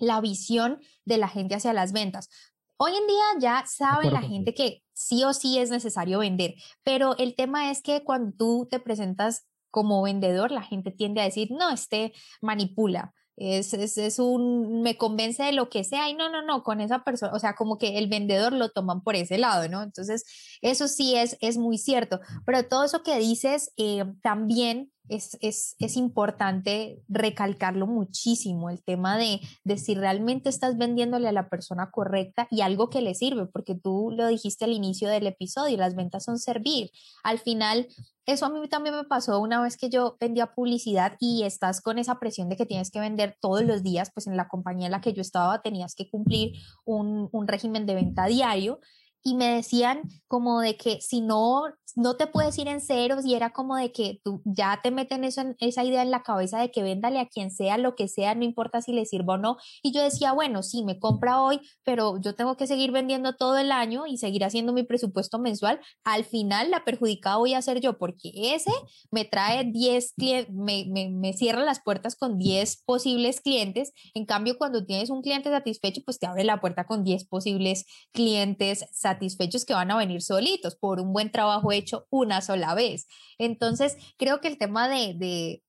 la visión de la gente hacia las ventas. Hoy en día ya sabe la gente que sí o sí es necesario vender, pero el tema es que cuando tú te presentas como vendedor, la gente tiende a decir, no, este manipula, es, es, es, un, me convence de lo que sea y no, no, no, con esa persona, o sea, como que el vendedor lo toman por ese lado, ¿no? Entonces, eso sí es, es muy cierto, pero todo eso que dices eh, también es, es, es, importante recalcarlo muchísimo, el tema de, de si realmente estás vendiéndole a la persona correcta y algo que le sirve, porque tú lo dijiste al inicio del episodio, las ventas son servir. Al final, eso a mí también me pasó una vez que yo vendía publicidad y estás con esa presión de que tienes que vender todos los días, pues en la compañía en la que yo estaba tenías que cumplir un, un régimen de venta diario y me decían como de que si no, no te puedes ir en ceros y era como de que tú ya te meten eso esa idea en la cabeza de que véndale a quien sea, lo que sea, no importa si le sirva o no. Y yo decía, bueno, sí, me compra hoy, pero yo tengo que seguir vendiendo todo el año y seguir haciendo mi presupuesto mensual. Al final la perjudicada voy a ser yo porque ese me trae 10 clientes, me, me, me cierra las puertas con 10 posibles clientes. En cambio, cuando tienes un cliente satisfecho, pues te abre la puerta con 10 posibles clientes satisfechos que van a venir solitos por un buen trabajo hecho una sola vez. Entonces, creo que el tema de, de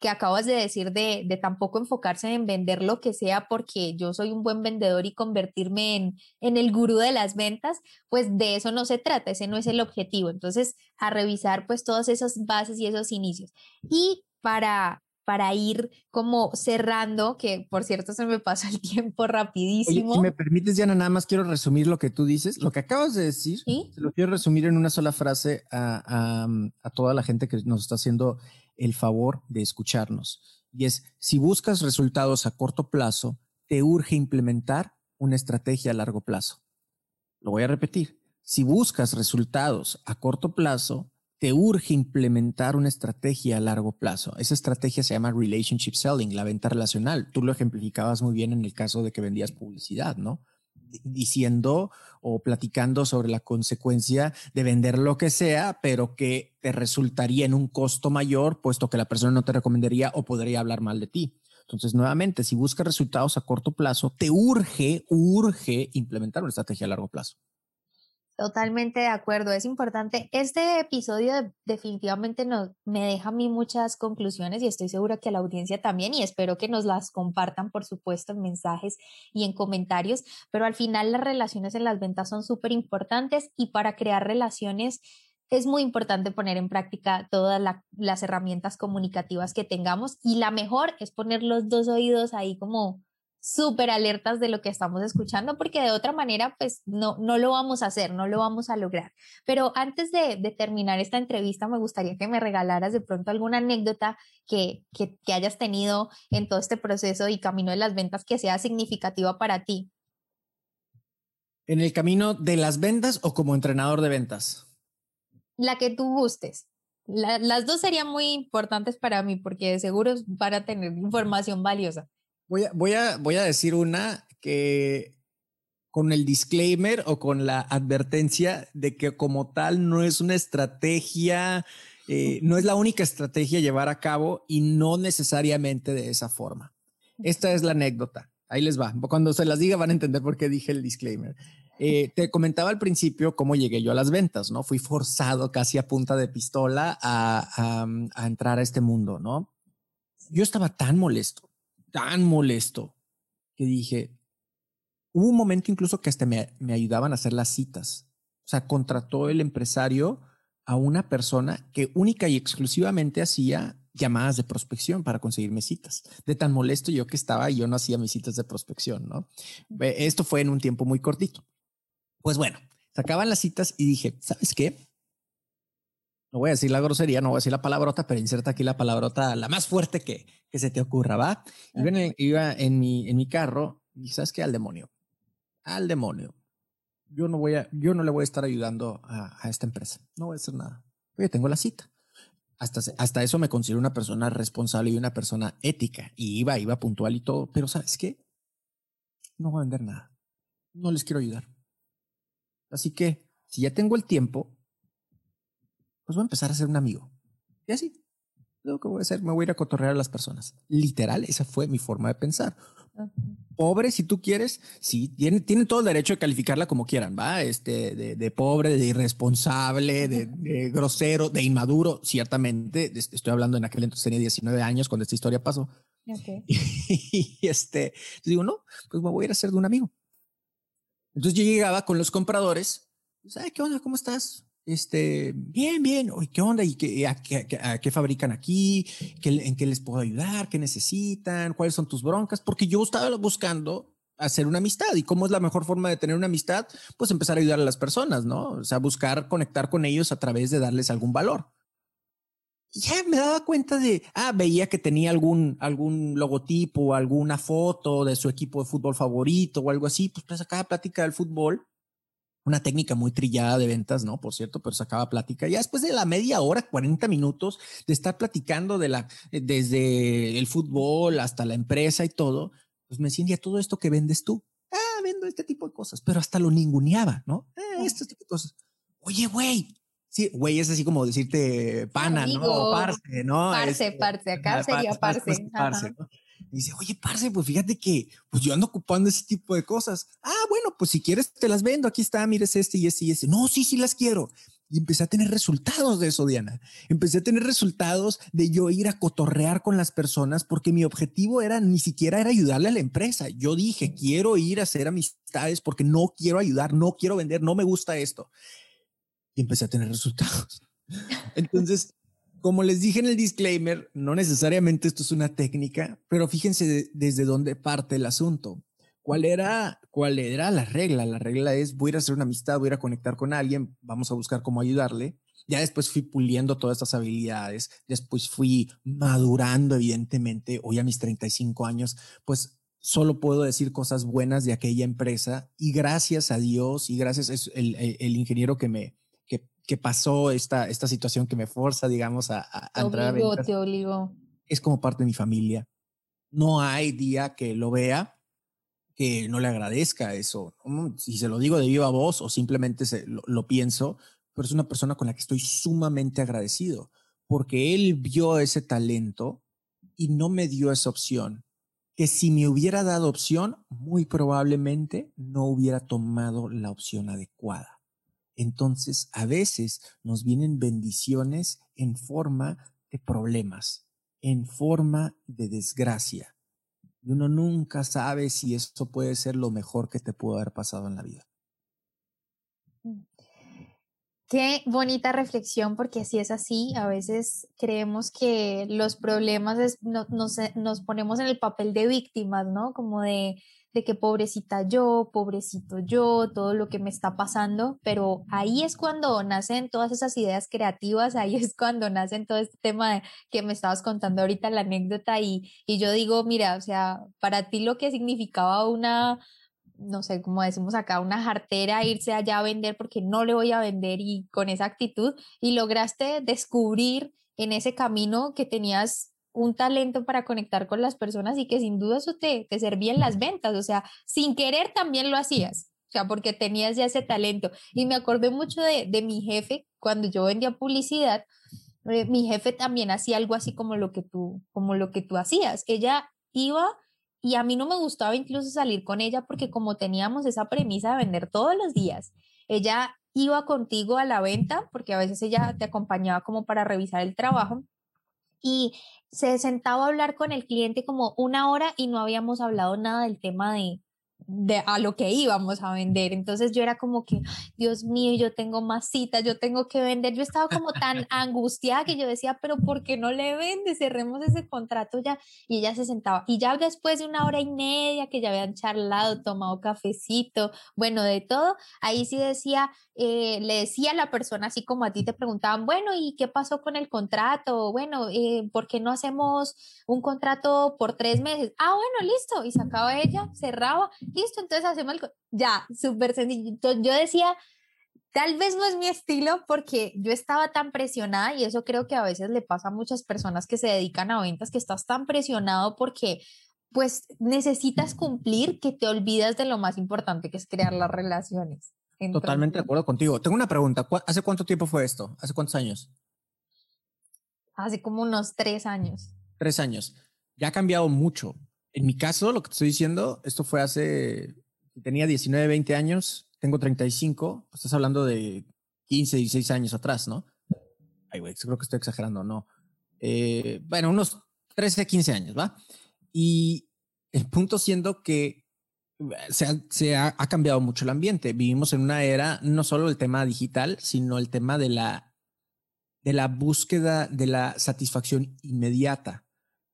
que acabas de decir de, de, tampoco enfocarse en vender lo que sea porque yo soy un buen vendedor y convertirme en, en el gurú de las ventas, pues de eso no se trata, ese no es el objetivo. Entonces, a revisar pues todas esas bases y esos inicios. Y para para ir como cerrando, que por cierto se me pasa el (laughs) tiempo rapidísimo. si me permites, Diana, nada más quiero resumir lo que tú dices. Lo que acabas de decir, lo quiero resumir en una sola frase a, a toda la gente que nos está haciendo el favor de escucharnos. Y es, si buscas resultados a corto plazo, te urge implementar una estrategia a largo plazo. Lo voy a repetir. Si buscas resultados a corto plazo, te urge implementar una estrategia a largo plazo. Esa estrategia se llama relationship selling, la venta relacional. Tú lo ejemplificabas muy bien en el caso de que vendías publicidad, ¿no? Diciendo o platicando sobre la consecuencia de vender lo que sea, pero que te resultaría en un costo mayor, puesto que la persona no te recomendaría o podría hablar mal de ti. Entonces, nuevamente, si buscas resultados a corto plazo, te urge, urge implementar una estrategia a largo plazo. Totalmente de acuerdo, es importante. Este episodio definitivamente me deja a mí muchas conclusiones y estoy segura que a la audiencia también y espero que nos las compartan, por supuesto, en mensajes y en comentarios, pero al final las relaciones en las ventas son súper importantes y para crear relaciones es muy importante poner en práctica todas las herramientas comunicativas que tengamos y la mejor es poner los dos oídos ahí como súper alertas de lo que estamos escuchando, porque de otra manera, pues no, no lo vamos a hacer, no lo vamos a lograr. Pero antes de, terminar esta entrevista, me gustaría que me regalaras de pronto alguna anécdota que, que, que hayas tenido en todo este proceso y camino de las ventas que sea significativa para ti. ¿En el camino de las ventas o como entrenador de ventas? La que tú gustes. las dos serían muy importantes para mí porque seguro van a tener información valiosa. Voy a, voy a, voy a decir una que con el disclaimer o con la advertencia de que como tal no es una estrategia, eh, no es la única estrategia a llevar a cabo y no necesariamente de esa forma. Esta es la anécdota. Ahí les va. Cuando se las diga van a entender por qué dije el disclaimer. Eh, te comentaba al principio cómo llegué yo a las ventas, ¿no? Fui forzado casi a punta de pistola a, a entrar a este mundo, ¿no? Yo estaba tan molesto tan molesto que dije, hubo un momento incluso que hasta me, me ayudaban a hacer las citas. O sea, contrató el empresario a una persona que única y exclusivamente hacía llamadas de prospección para conseguirme citas. De tan molesto yo que estaba, yo no hacía mis citas de prospección, ¿no? Esto fue en un tiempo muy cortito. Pues bueno, sacaban las citas y dije, ¿sabes qué? No voy a decir la grosería, no voy a decir la palabrota, pero inserta aquí la palabrota, la más fuerte que, que se te ocurra, ¿va? Iba en, mi, en mi carro y sabes qué, al demonio, al demonio. Yo no voy a, yo no le voy a estar ayudando a, a esta empresa, no voy a hacer nada. Oye, tengo la cita. Hasta, hasta eso me considero una persona responsable y una persona ética. Y iba, iba puntual y todo, pero ¿sabes qué? No voy a vender nada. No les quiero ayudar. Así que, si ya tengo el tiempo, pues voy a empezar a ser un amigo. Y así, lo que voy a hacer, me voy a ir a cotorrear a las personas. Literal, esa fue mi forma de pensar. Pobre, si tú quieres, sí, tienen, tienen todo el derecho de calificarla como quieran, ¿va? Este, de, de pobre, de irresponsable, de, grosero, de inmaduro, ciertamente. Estoy hablando en aquel entonces, tenía 19 años cuando esta historia pasó. (laughs) Y, este, digo, no, pues me voy a ir a ser de un amigo. Entonces yo llegaba con los compradores, ¿sabes qué onda? ¿Cómo estás? Este, bien, bien, ¿qué onda? ¿Y qué, a, qué, fabrican aquí? ¿Qué, ¿En qué les puedo ayudar? ¿Qué necesitan? ¿Cuáles son tus broncas? Porque yo estaba buscando hacer una amistad. ¿Y cómo es la mejor forma de tener una amistad? Pues empezar a ayudar a las personas, ¿no? O sea, buscar conectar con ellos a través de darles algún valor. Y ya me daba cuenta de, ah, veía que tenía algún, algún logotipo, alguna foto de su equipo de fútbol favorito o algo así, pues, pues sacaba plática del fútbol una técnica muy trillada de ventas, ¿no? Por cierto, pero sacaba plática. Ya después de la media hora, 40 minutos de estar platicando de la, eh, desde el fútbol hasta la empresa y todo, pues me decían, todo esto que vendes tú. Ah, vendo este tipo de cosas, pero hasta lo ninguneaba, ¿no? Eh, este tipo de cosas. Oye, güey. Sí, güey, es así como decirte pana, ¿no? O parce, ¿no? Parce, parce, acá sería parce. parce, ¿no? Y dice, oye, parce, pues fíjate que pues yo ando ocupando ese tipo de cosas. Ah, bueno, pues si quieres te las vendo. Aquí está, mires este y este y este. No, sí, sí las quiero. Y empecé a tener resultados de eso, Diana. Empecé a tener resultados de yo ir a cotorrear con las personas porque mi objetivo era ni siquiera era ayudarle a la empresa. Yo dije, quiero ir a hacer amistades porque no quiero ayudar, no quiero vender, no me gusta esto. Y empecé a tener resultados. (laughs) Entonces, Como les dije en el disclaimer, no necesariamente esto es una técnica, pero fíjense desde dónde parte el asunto. ¿Cuál era, ¿Cuál era la regla? La regla es voy a ir a hacer una amistad, voy a conectar con alguien, vamos a buscar cómo ayudarle. Ya después fui puliendo todas estas habilidades, después fui madurando, evidentemente. Hoy a mis 35 años, pues solo puedo decir cosas buenas de aquella empresa y gracias a Dios y gracias a el, el ingeniero que me, que pasó esta, esta situación que me forza, digamos, a, a te entrar obligó, a Te obligó. Es como parte de mi familia. No hay día que lo vea que no le agradezca eso. Si se lo digo de viva voz o simplemente se, lo, lo pienso, pero es una persona con la que estoy sumamente agradecido porque él vio ese talento y no me dio esa opción. Que si me hubiera dado opción, muy probablemente no hubiera tomado la opción adecuada. Entonces, a veces nos vienen bendiciones en forma de problemas, en forma de desgracia. Y uno nunca sabe si esto puede ser lo mejor que te pudo haber pasado en la vida. Mm. Qué bonita reflexión, porque si es así, a veces creemos que los problemas no, nos ponemos en el papel de víctimas, ¿no? Como de, de que pobrecita yo, pobrecito yo, todo lo que me está pasando, pero ahí es cuando nacen todas esas ideas creativas, (laughs) ahí es cuando nacen todo este tema que me estabas contando ahorita la anécdota y, y yo digo, mira, o sea, para ti lo que significaba una, no sé, como decimos acá, una jartera, irse allá a vender porque no le voy a vender y con esa actitud y lograste descubrir en ese camino que tenías un talento para conectar con las personas y que sin duda eso te, te servía en las ventas, o sea, sin querer también lo hacías, o sea, porque tenías ya ese talento. Y me acordé mucho de, mi jefe cuando yo vendía publicidad, eh, mi jefe también hacía algo así como lo que tú, como lo que tú hacías. Ella iba y a mí no me gustaba incluso salir con ella porque como teníamos esa premisa de vender todos los días, ella iba contigo a la venta porque a veces ella te acompañaba como para revisar el trabajo y se sentaba a hablar con el cliente como una hora y no habíamos hablado nada del tema de, de a lo que íbamos a vender. Entonces yo era como que, Dios mío, yo tengo más citas, yo tengo que vender. Yo estaba como tan (laughs) angustiada que yo decía, pero ¿por qué no le vende? Cerremos ese contrato ya. Y ella se sentaba. Y ya después de una hora y media que ya habían charlado, tomado cafecito, bueno, de todo, ahí sí decía, eh, le decía a la persona, así como a ti te preguntaban, bueno, ¿y qué pasó con el contrato? Bueno, eh, ¿por qué no hacemos un contrato por tres meses? Ah, bueno, listo. Y sacaba ella, cerraba listo, entonces hacemos el... Ya, súper sencillo. Yo decía, tal vez no es mi estilo porque yo estaba tan presionada y eso creo que a veces le pasa a muchas personas que se dedican a ventas, que estás tan presionado porque pues necesitas cumplir que te olvidas de lo más importante que es crear las relaciones. Totalmente de acuerdo contigo. Tengo una pregunta. ¿Hace cuánto tiempo fue esto? ¿Hace cuántos años? Hace como unos tres años. Tres años. Ya ha cambiado mucho. En mi caso, lo que te estoy diciendo, esto fue hace, tenía 19, 20 años, tengo 35, pues estás hablando de 15, 16 años atrás, ¿no? Ay, güey, creo que estoy exagerando, no. Eh, bueno, unos 13, 15 años, ¿va? Y el punto siendo que se, ha, se ha, ha, cambiado mucho el ambiente. Vivimos en una era, no solo el tema digital, sino el tema de la, de la búsqueda de la satisfacción inmediata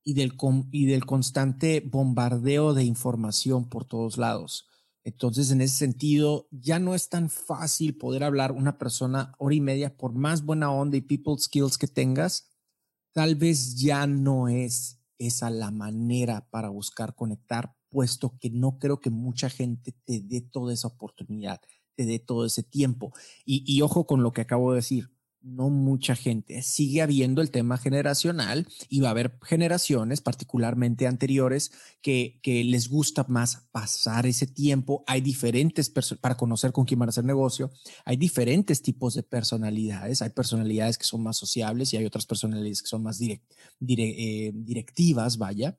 y del, y del constante bombardeo de información por todos lados. Entonces, en ese sentido, ya no es tan fácil poder hablar una persona hora y media, por más buena onda y people skills que tengas, tal vez ya no es esa la manera para buscar conectar, puesto que no creo que mucha gente te dé toda esa oportunidad, te dé todo ese tiempo. Y, y ojo con lo que acabo de decir, no mucha gente. Sigue habiendo el tema generacional y va a haber generaciones, particularmente anteriores, que, que les gusta más pasar ese tiempo. Hay diferentes para conocer con quién van a hacer negocio. Hay diferentes tipos de personalidades. Hay personalidades que son más sociables y hay otras personalidades que son más eh, directivas, vaya.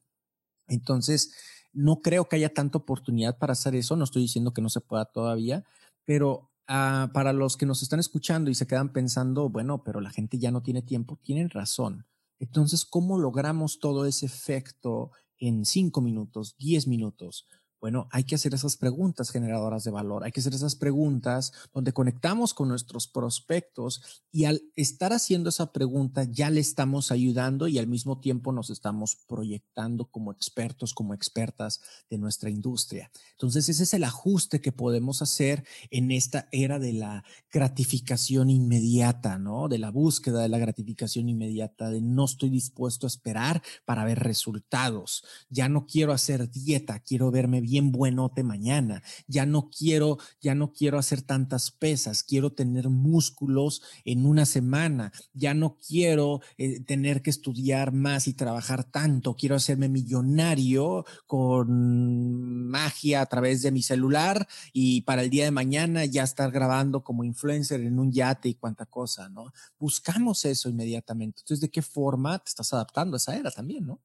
Entonces, no creo que haya tanta oportunidad para hacer eso. No estoy diciendo que no se pueda todavía, pero Ah, para los que nos están escuchando y se quedan pensando, bueno, pero la gente ya no tiene tiempo, tienen razón. Entonces, ¿cómo logramos todo ese efecto en cinco minutos, diez minutos? Bueno, hay que hacer esas preguntas generadoras de valor, hay que hacer esas preguntas donde conectamos con nuestros prospectos y al estar haciendo esa pregunta ya le estamos ayudando y al mismo tiempo nos estamos proyectando como expertos, como expertas de nuestra industria. Entonces, ese es el ajuste que podemos hacer en esta era de la gratificación inmediata, ¿no? De la búsqueda de la gratificación inmediata, de no estoy dispuesto a esperar para ver resultados. Ya no quiero hacer dieta, quiero verme bien bien buenote mañana. Ya no quiero, ya no quiero hacer tantas pesas, quiero tener músculos en una semana. Ya no quiero eh, tener que estudiar más y trabajar tanto. Quiero hacerme millonario con magia a través de mi celular y para el día de mañana ya estar grabando como influencer en un yate y cuánta cosa, ¿no? Buscamos eso inmediatamente. Entonces, ¿de qué forma te estás adaptando a esa era también, no?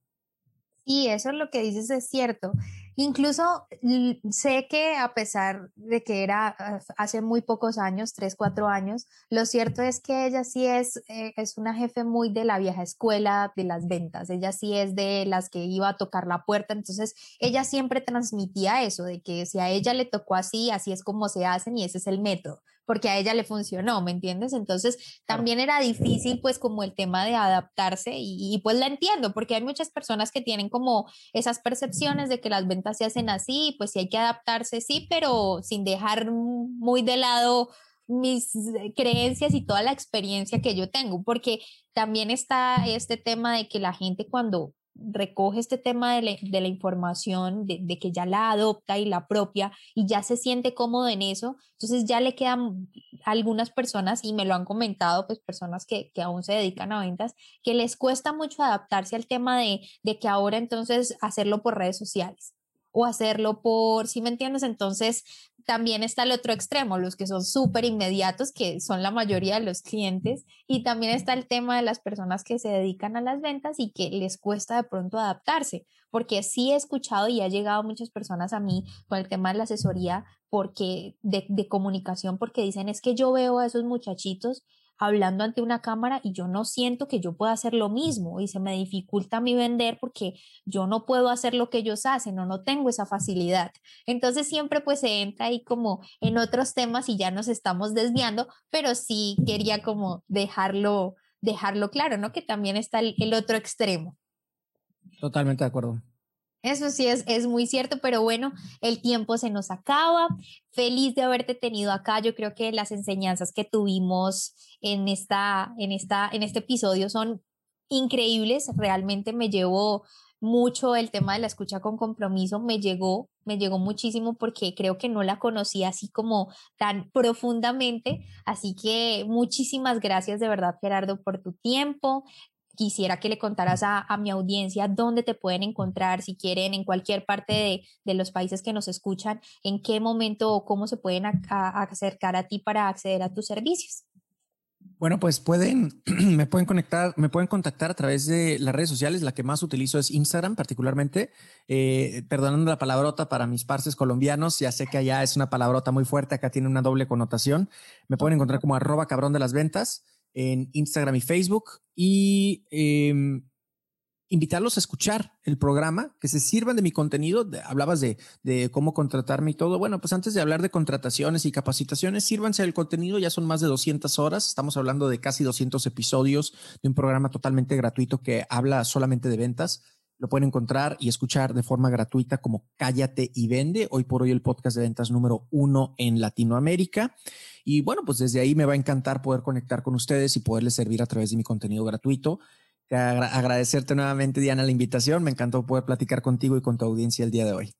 Y eso es lo que dices es cierto. Incluso sé que a pesar de que era ah, hace muy pocos años, tres, cuatro años, lo cierto es que ella sí es, eh, es una jefe muy de la vieja escuela de las ventas. Ella sí es de las que iba a tocar la puerta. Entonces, ella siempre transmitía eso, de que si a ella le tocó así, así es como se hacen y ese es el método porque a ella le funcionó, ¿me entiendes? Entonces también era difícil pues como el tema de adaptarse y, pues la entiendo, porque hay muchas personas que tienen como esas percepciones de que las ventas se hacen así, pues sí hay que adaptarse, sí, pero sin dejar muy de lado mis creencias y toda la experiencia que yo tengo, porque también está este tema de que la gente cuando recoge este tema de, la información, de, que ya la adopta y la propia y ya se siente cómodo en eso, entonces ya le quedan algunas personas, y me lo han comentado, pues personas que, que aún se dedican a ventas, que les cuesta mucho adaptarse al tema de, de que ahora entonces hacerlo por redes sociales o hacerlo por, si me entiendes? Entonces, también está el otro extremo, los que son súper inmediatos, que son la mayoría de los clientes, y también está el tema de las personas que se dedican a las ventas y que les cuesta de pronto adaptarse, porque sí he escuchado y ha llegado muchas personas a mí con el tema de la asesoría porque de comunicación, porque dicen es que yo veo a esos muchachitos hablando ante una cámara y yo no siento que yo pueda hacer lo mismo y se me dificulta a mí vender porque yo no puedo hacer lo que ellos hacen o no tengo esa facilidad. Entonces siempre pues se entra ahí como en otros temas y ya nos estamos desviando, pero sí quería como dejarlo, dejarlo claro, ¿no? Que también está el otro extremo. Totalmente de acuerdo. Eso sí es, es muy cierto, pero bueno, el tiempo se nos acaba. Feliz de haberte tenido acá. Yo creo que las enseñanzas que tuvimos en, esta, en, esta, en este episodio son increíbles. Realmente me llevó mucho el tema de la escucha con compromiso. Me llegó, me llegó muchísimo porque creo que no la conocía así como tan profundamente. Así que muchísimas gracias de verdad, Gerardo, por tu tiempo quisiera que le contaras a, mi audiencia dónde te pueden encontrar, si quieren, en cualquier parte de, los países que nos escuchan, en qué momento o cómo se pueden acercar a ti para acceder a tus servicios. Bueno, pues pueden, (clears throat) me pueden conectar, me pueden contactar a través de las redes sociales. La que más utilizo es Instagram, particularmente. Eh, perdonando la palabrota para mis parces colombianos, ya sé que allá es una palabrota muy fuerte, acá tiene una doble connotación. Me pueden encontrar como arroba cabrón de las ventas en Instagram y Facebook y em, invitarlos a escuchar el programa, que se sirvan de mi contenido. hablabas de, de, cómo contratarme y todo. Bueno, pues antes de hablar de contrataciones y capacitaciones, sírvanse del contenido. Ya son más de 200 horas. Estamos hablando de casi 200 episodios de un programa totalmente gratuito que habla solamente de ventas. Lo pueden encontrar y escuchar de forma gratuita como Cállate y Vende. Hoy por hoy el podcast de ventas número uno en Latinoamérica. Y bueno, pues desde ahí me va a encantar poder conectar con ustedes y poderles servir a través de mi contenido gratuito. Agradecerte nuevamente, Diana, la invitación. Me encantó poder platicar contigo y con tu audiencia el día de hoy.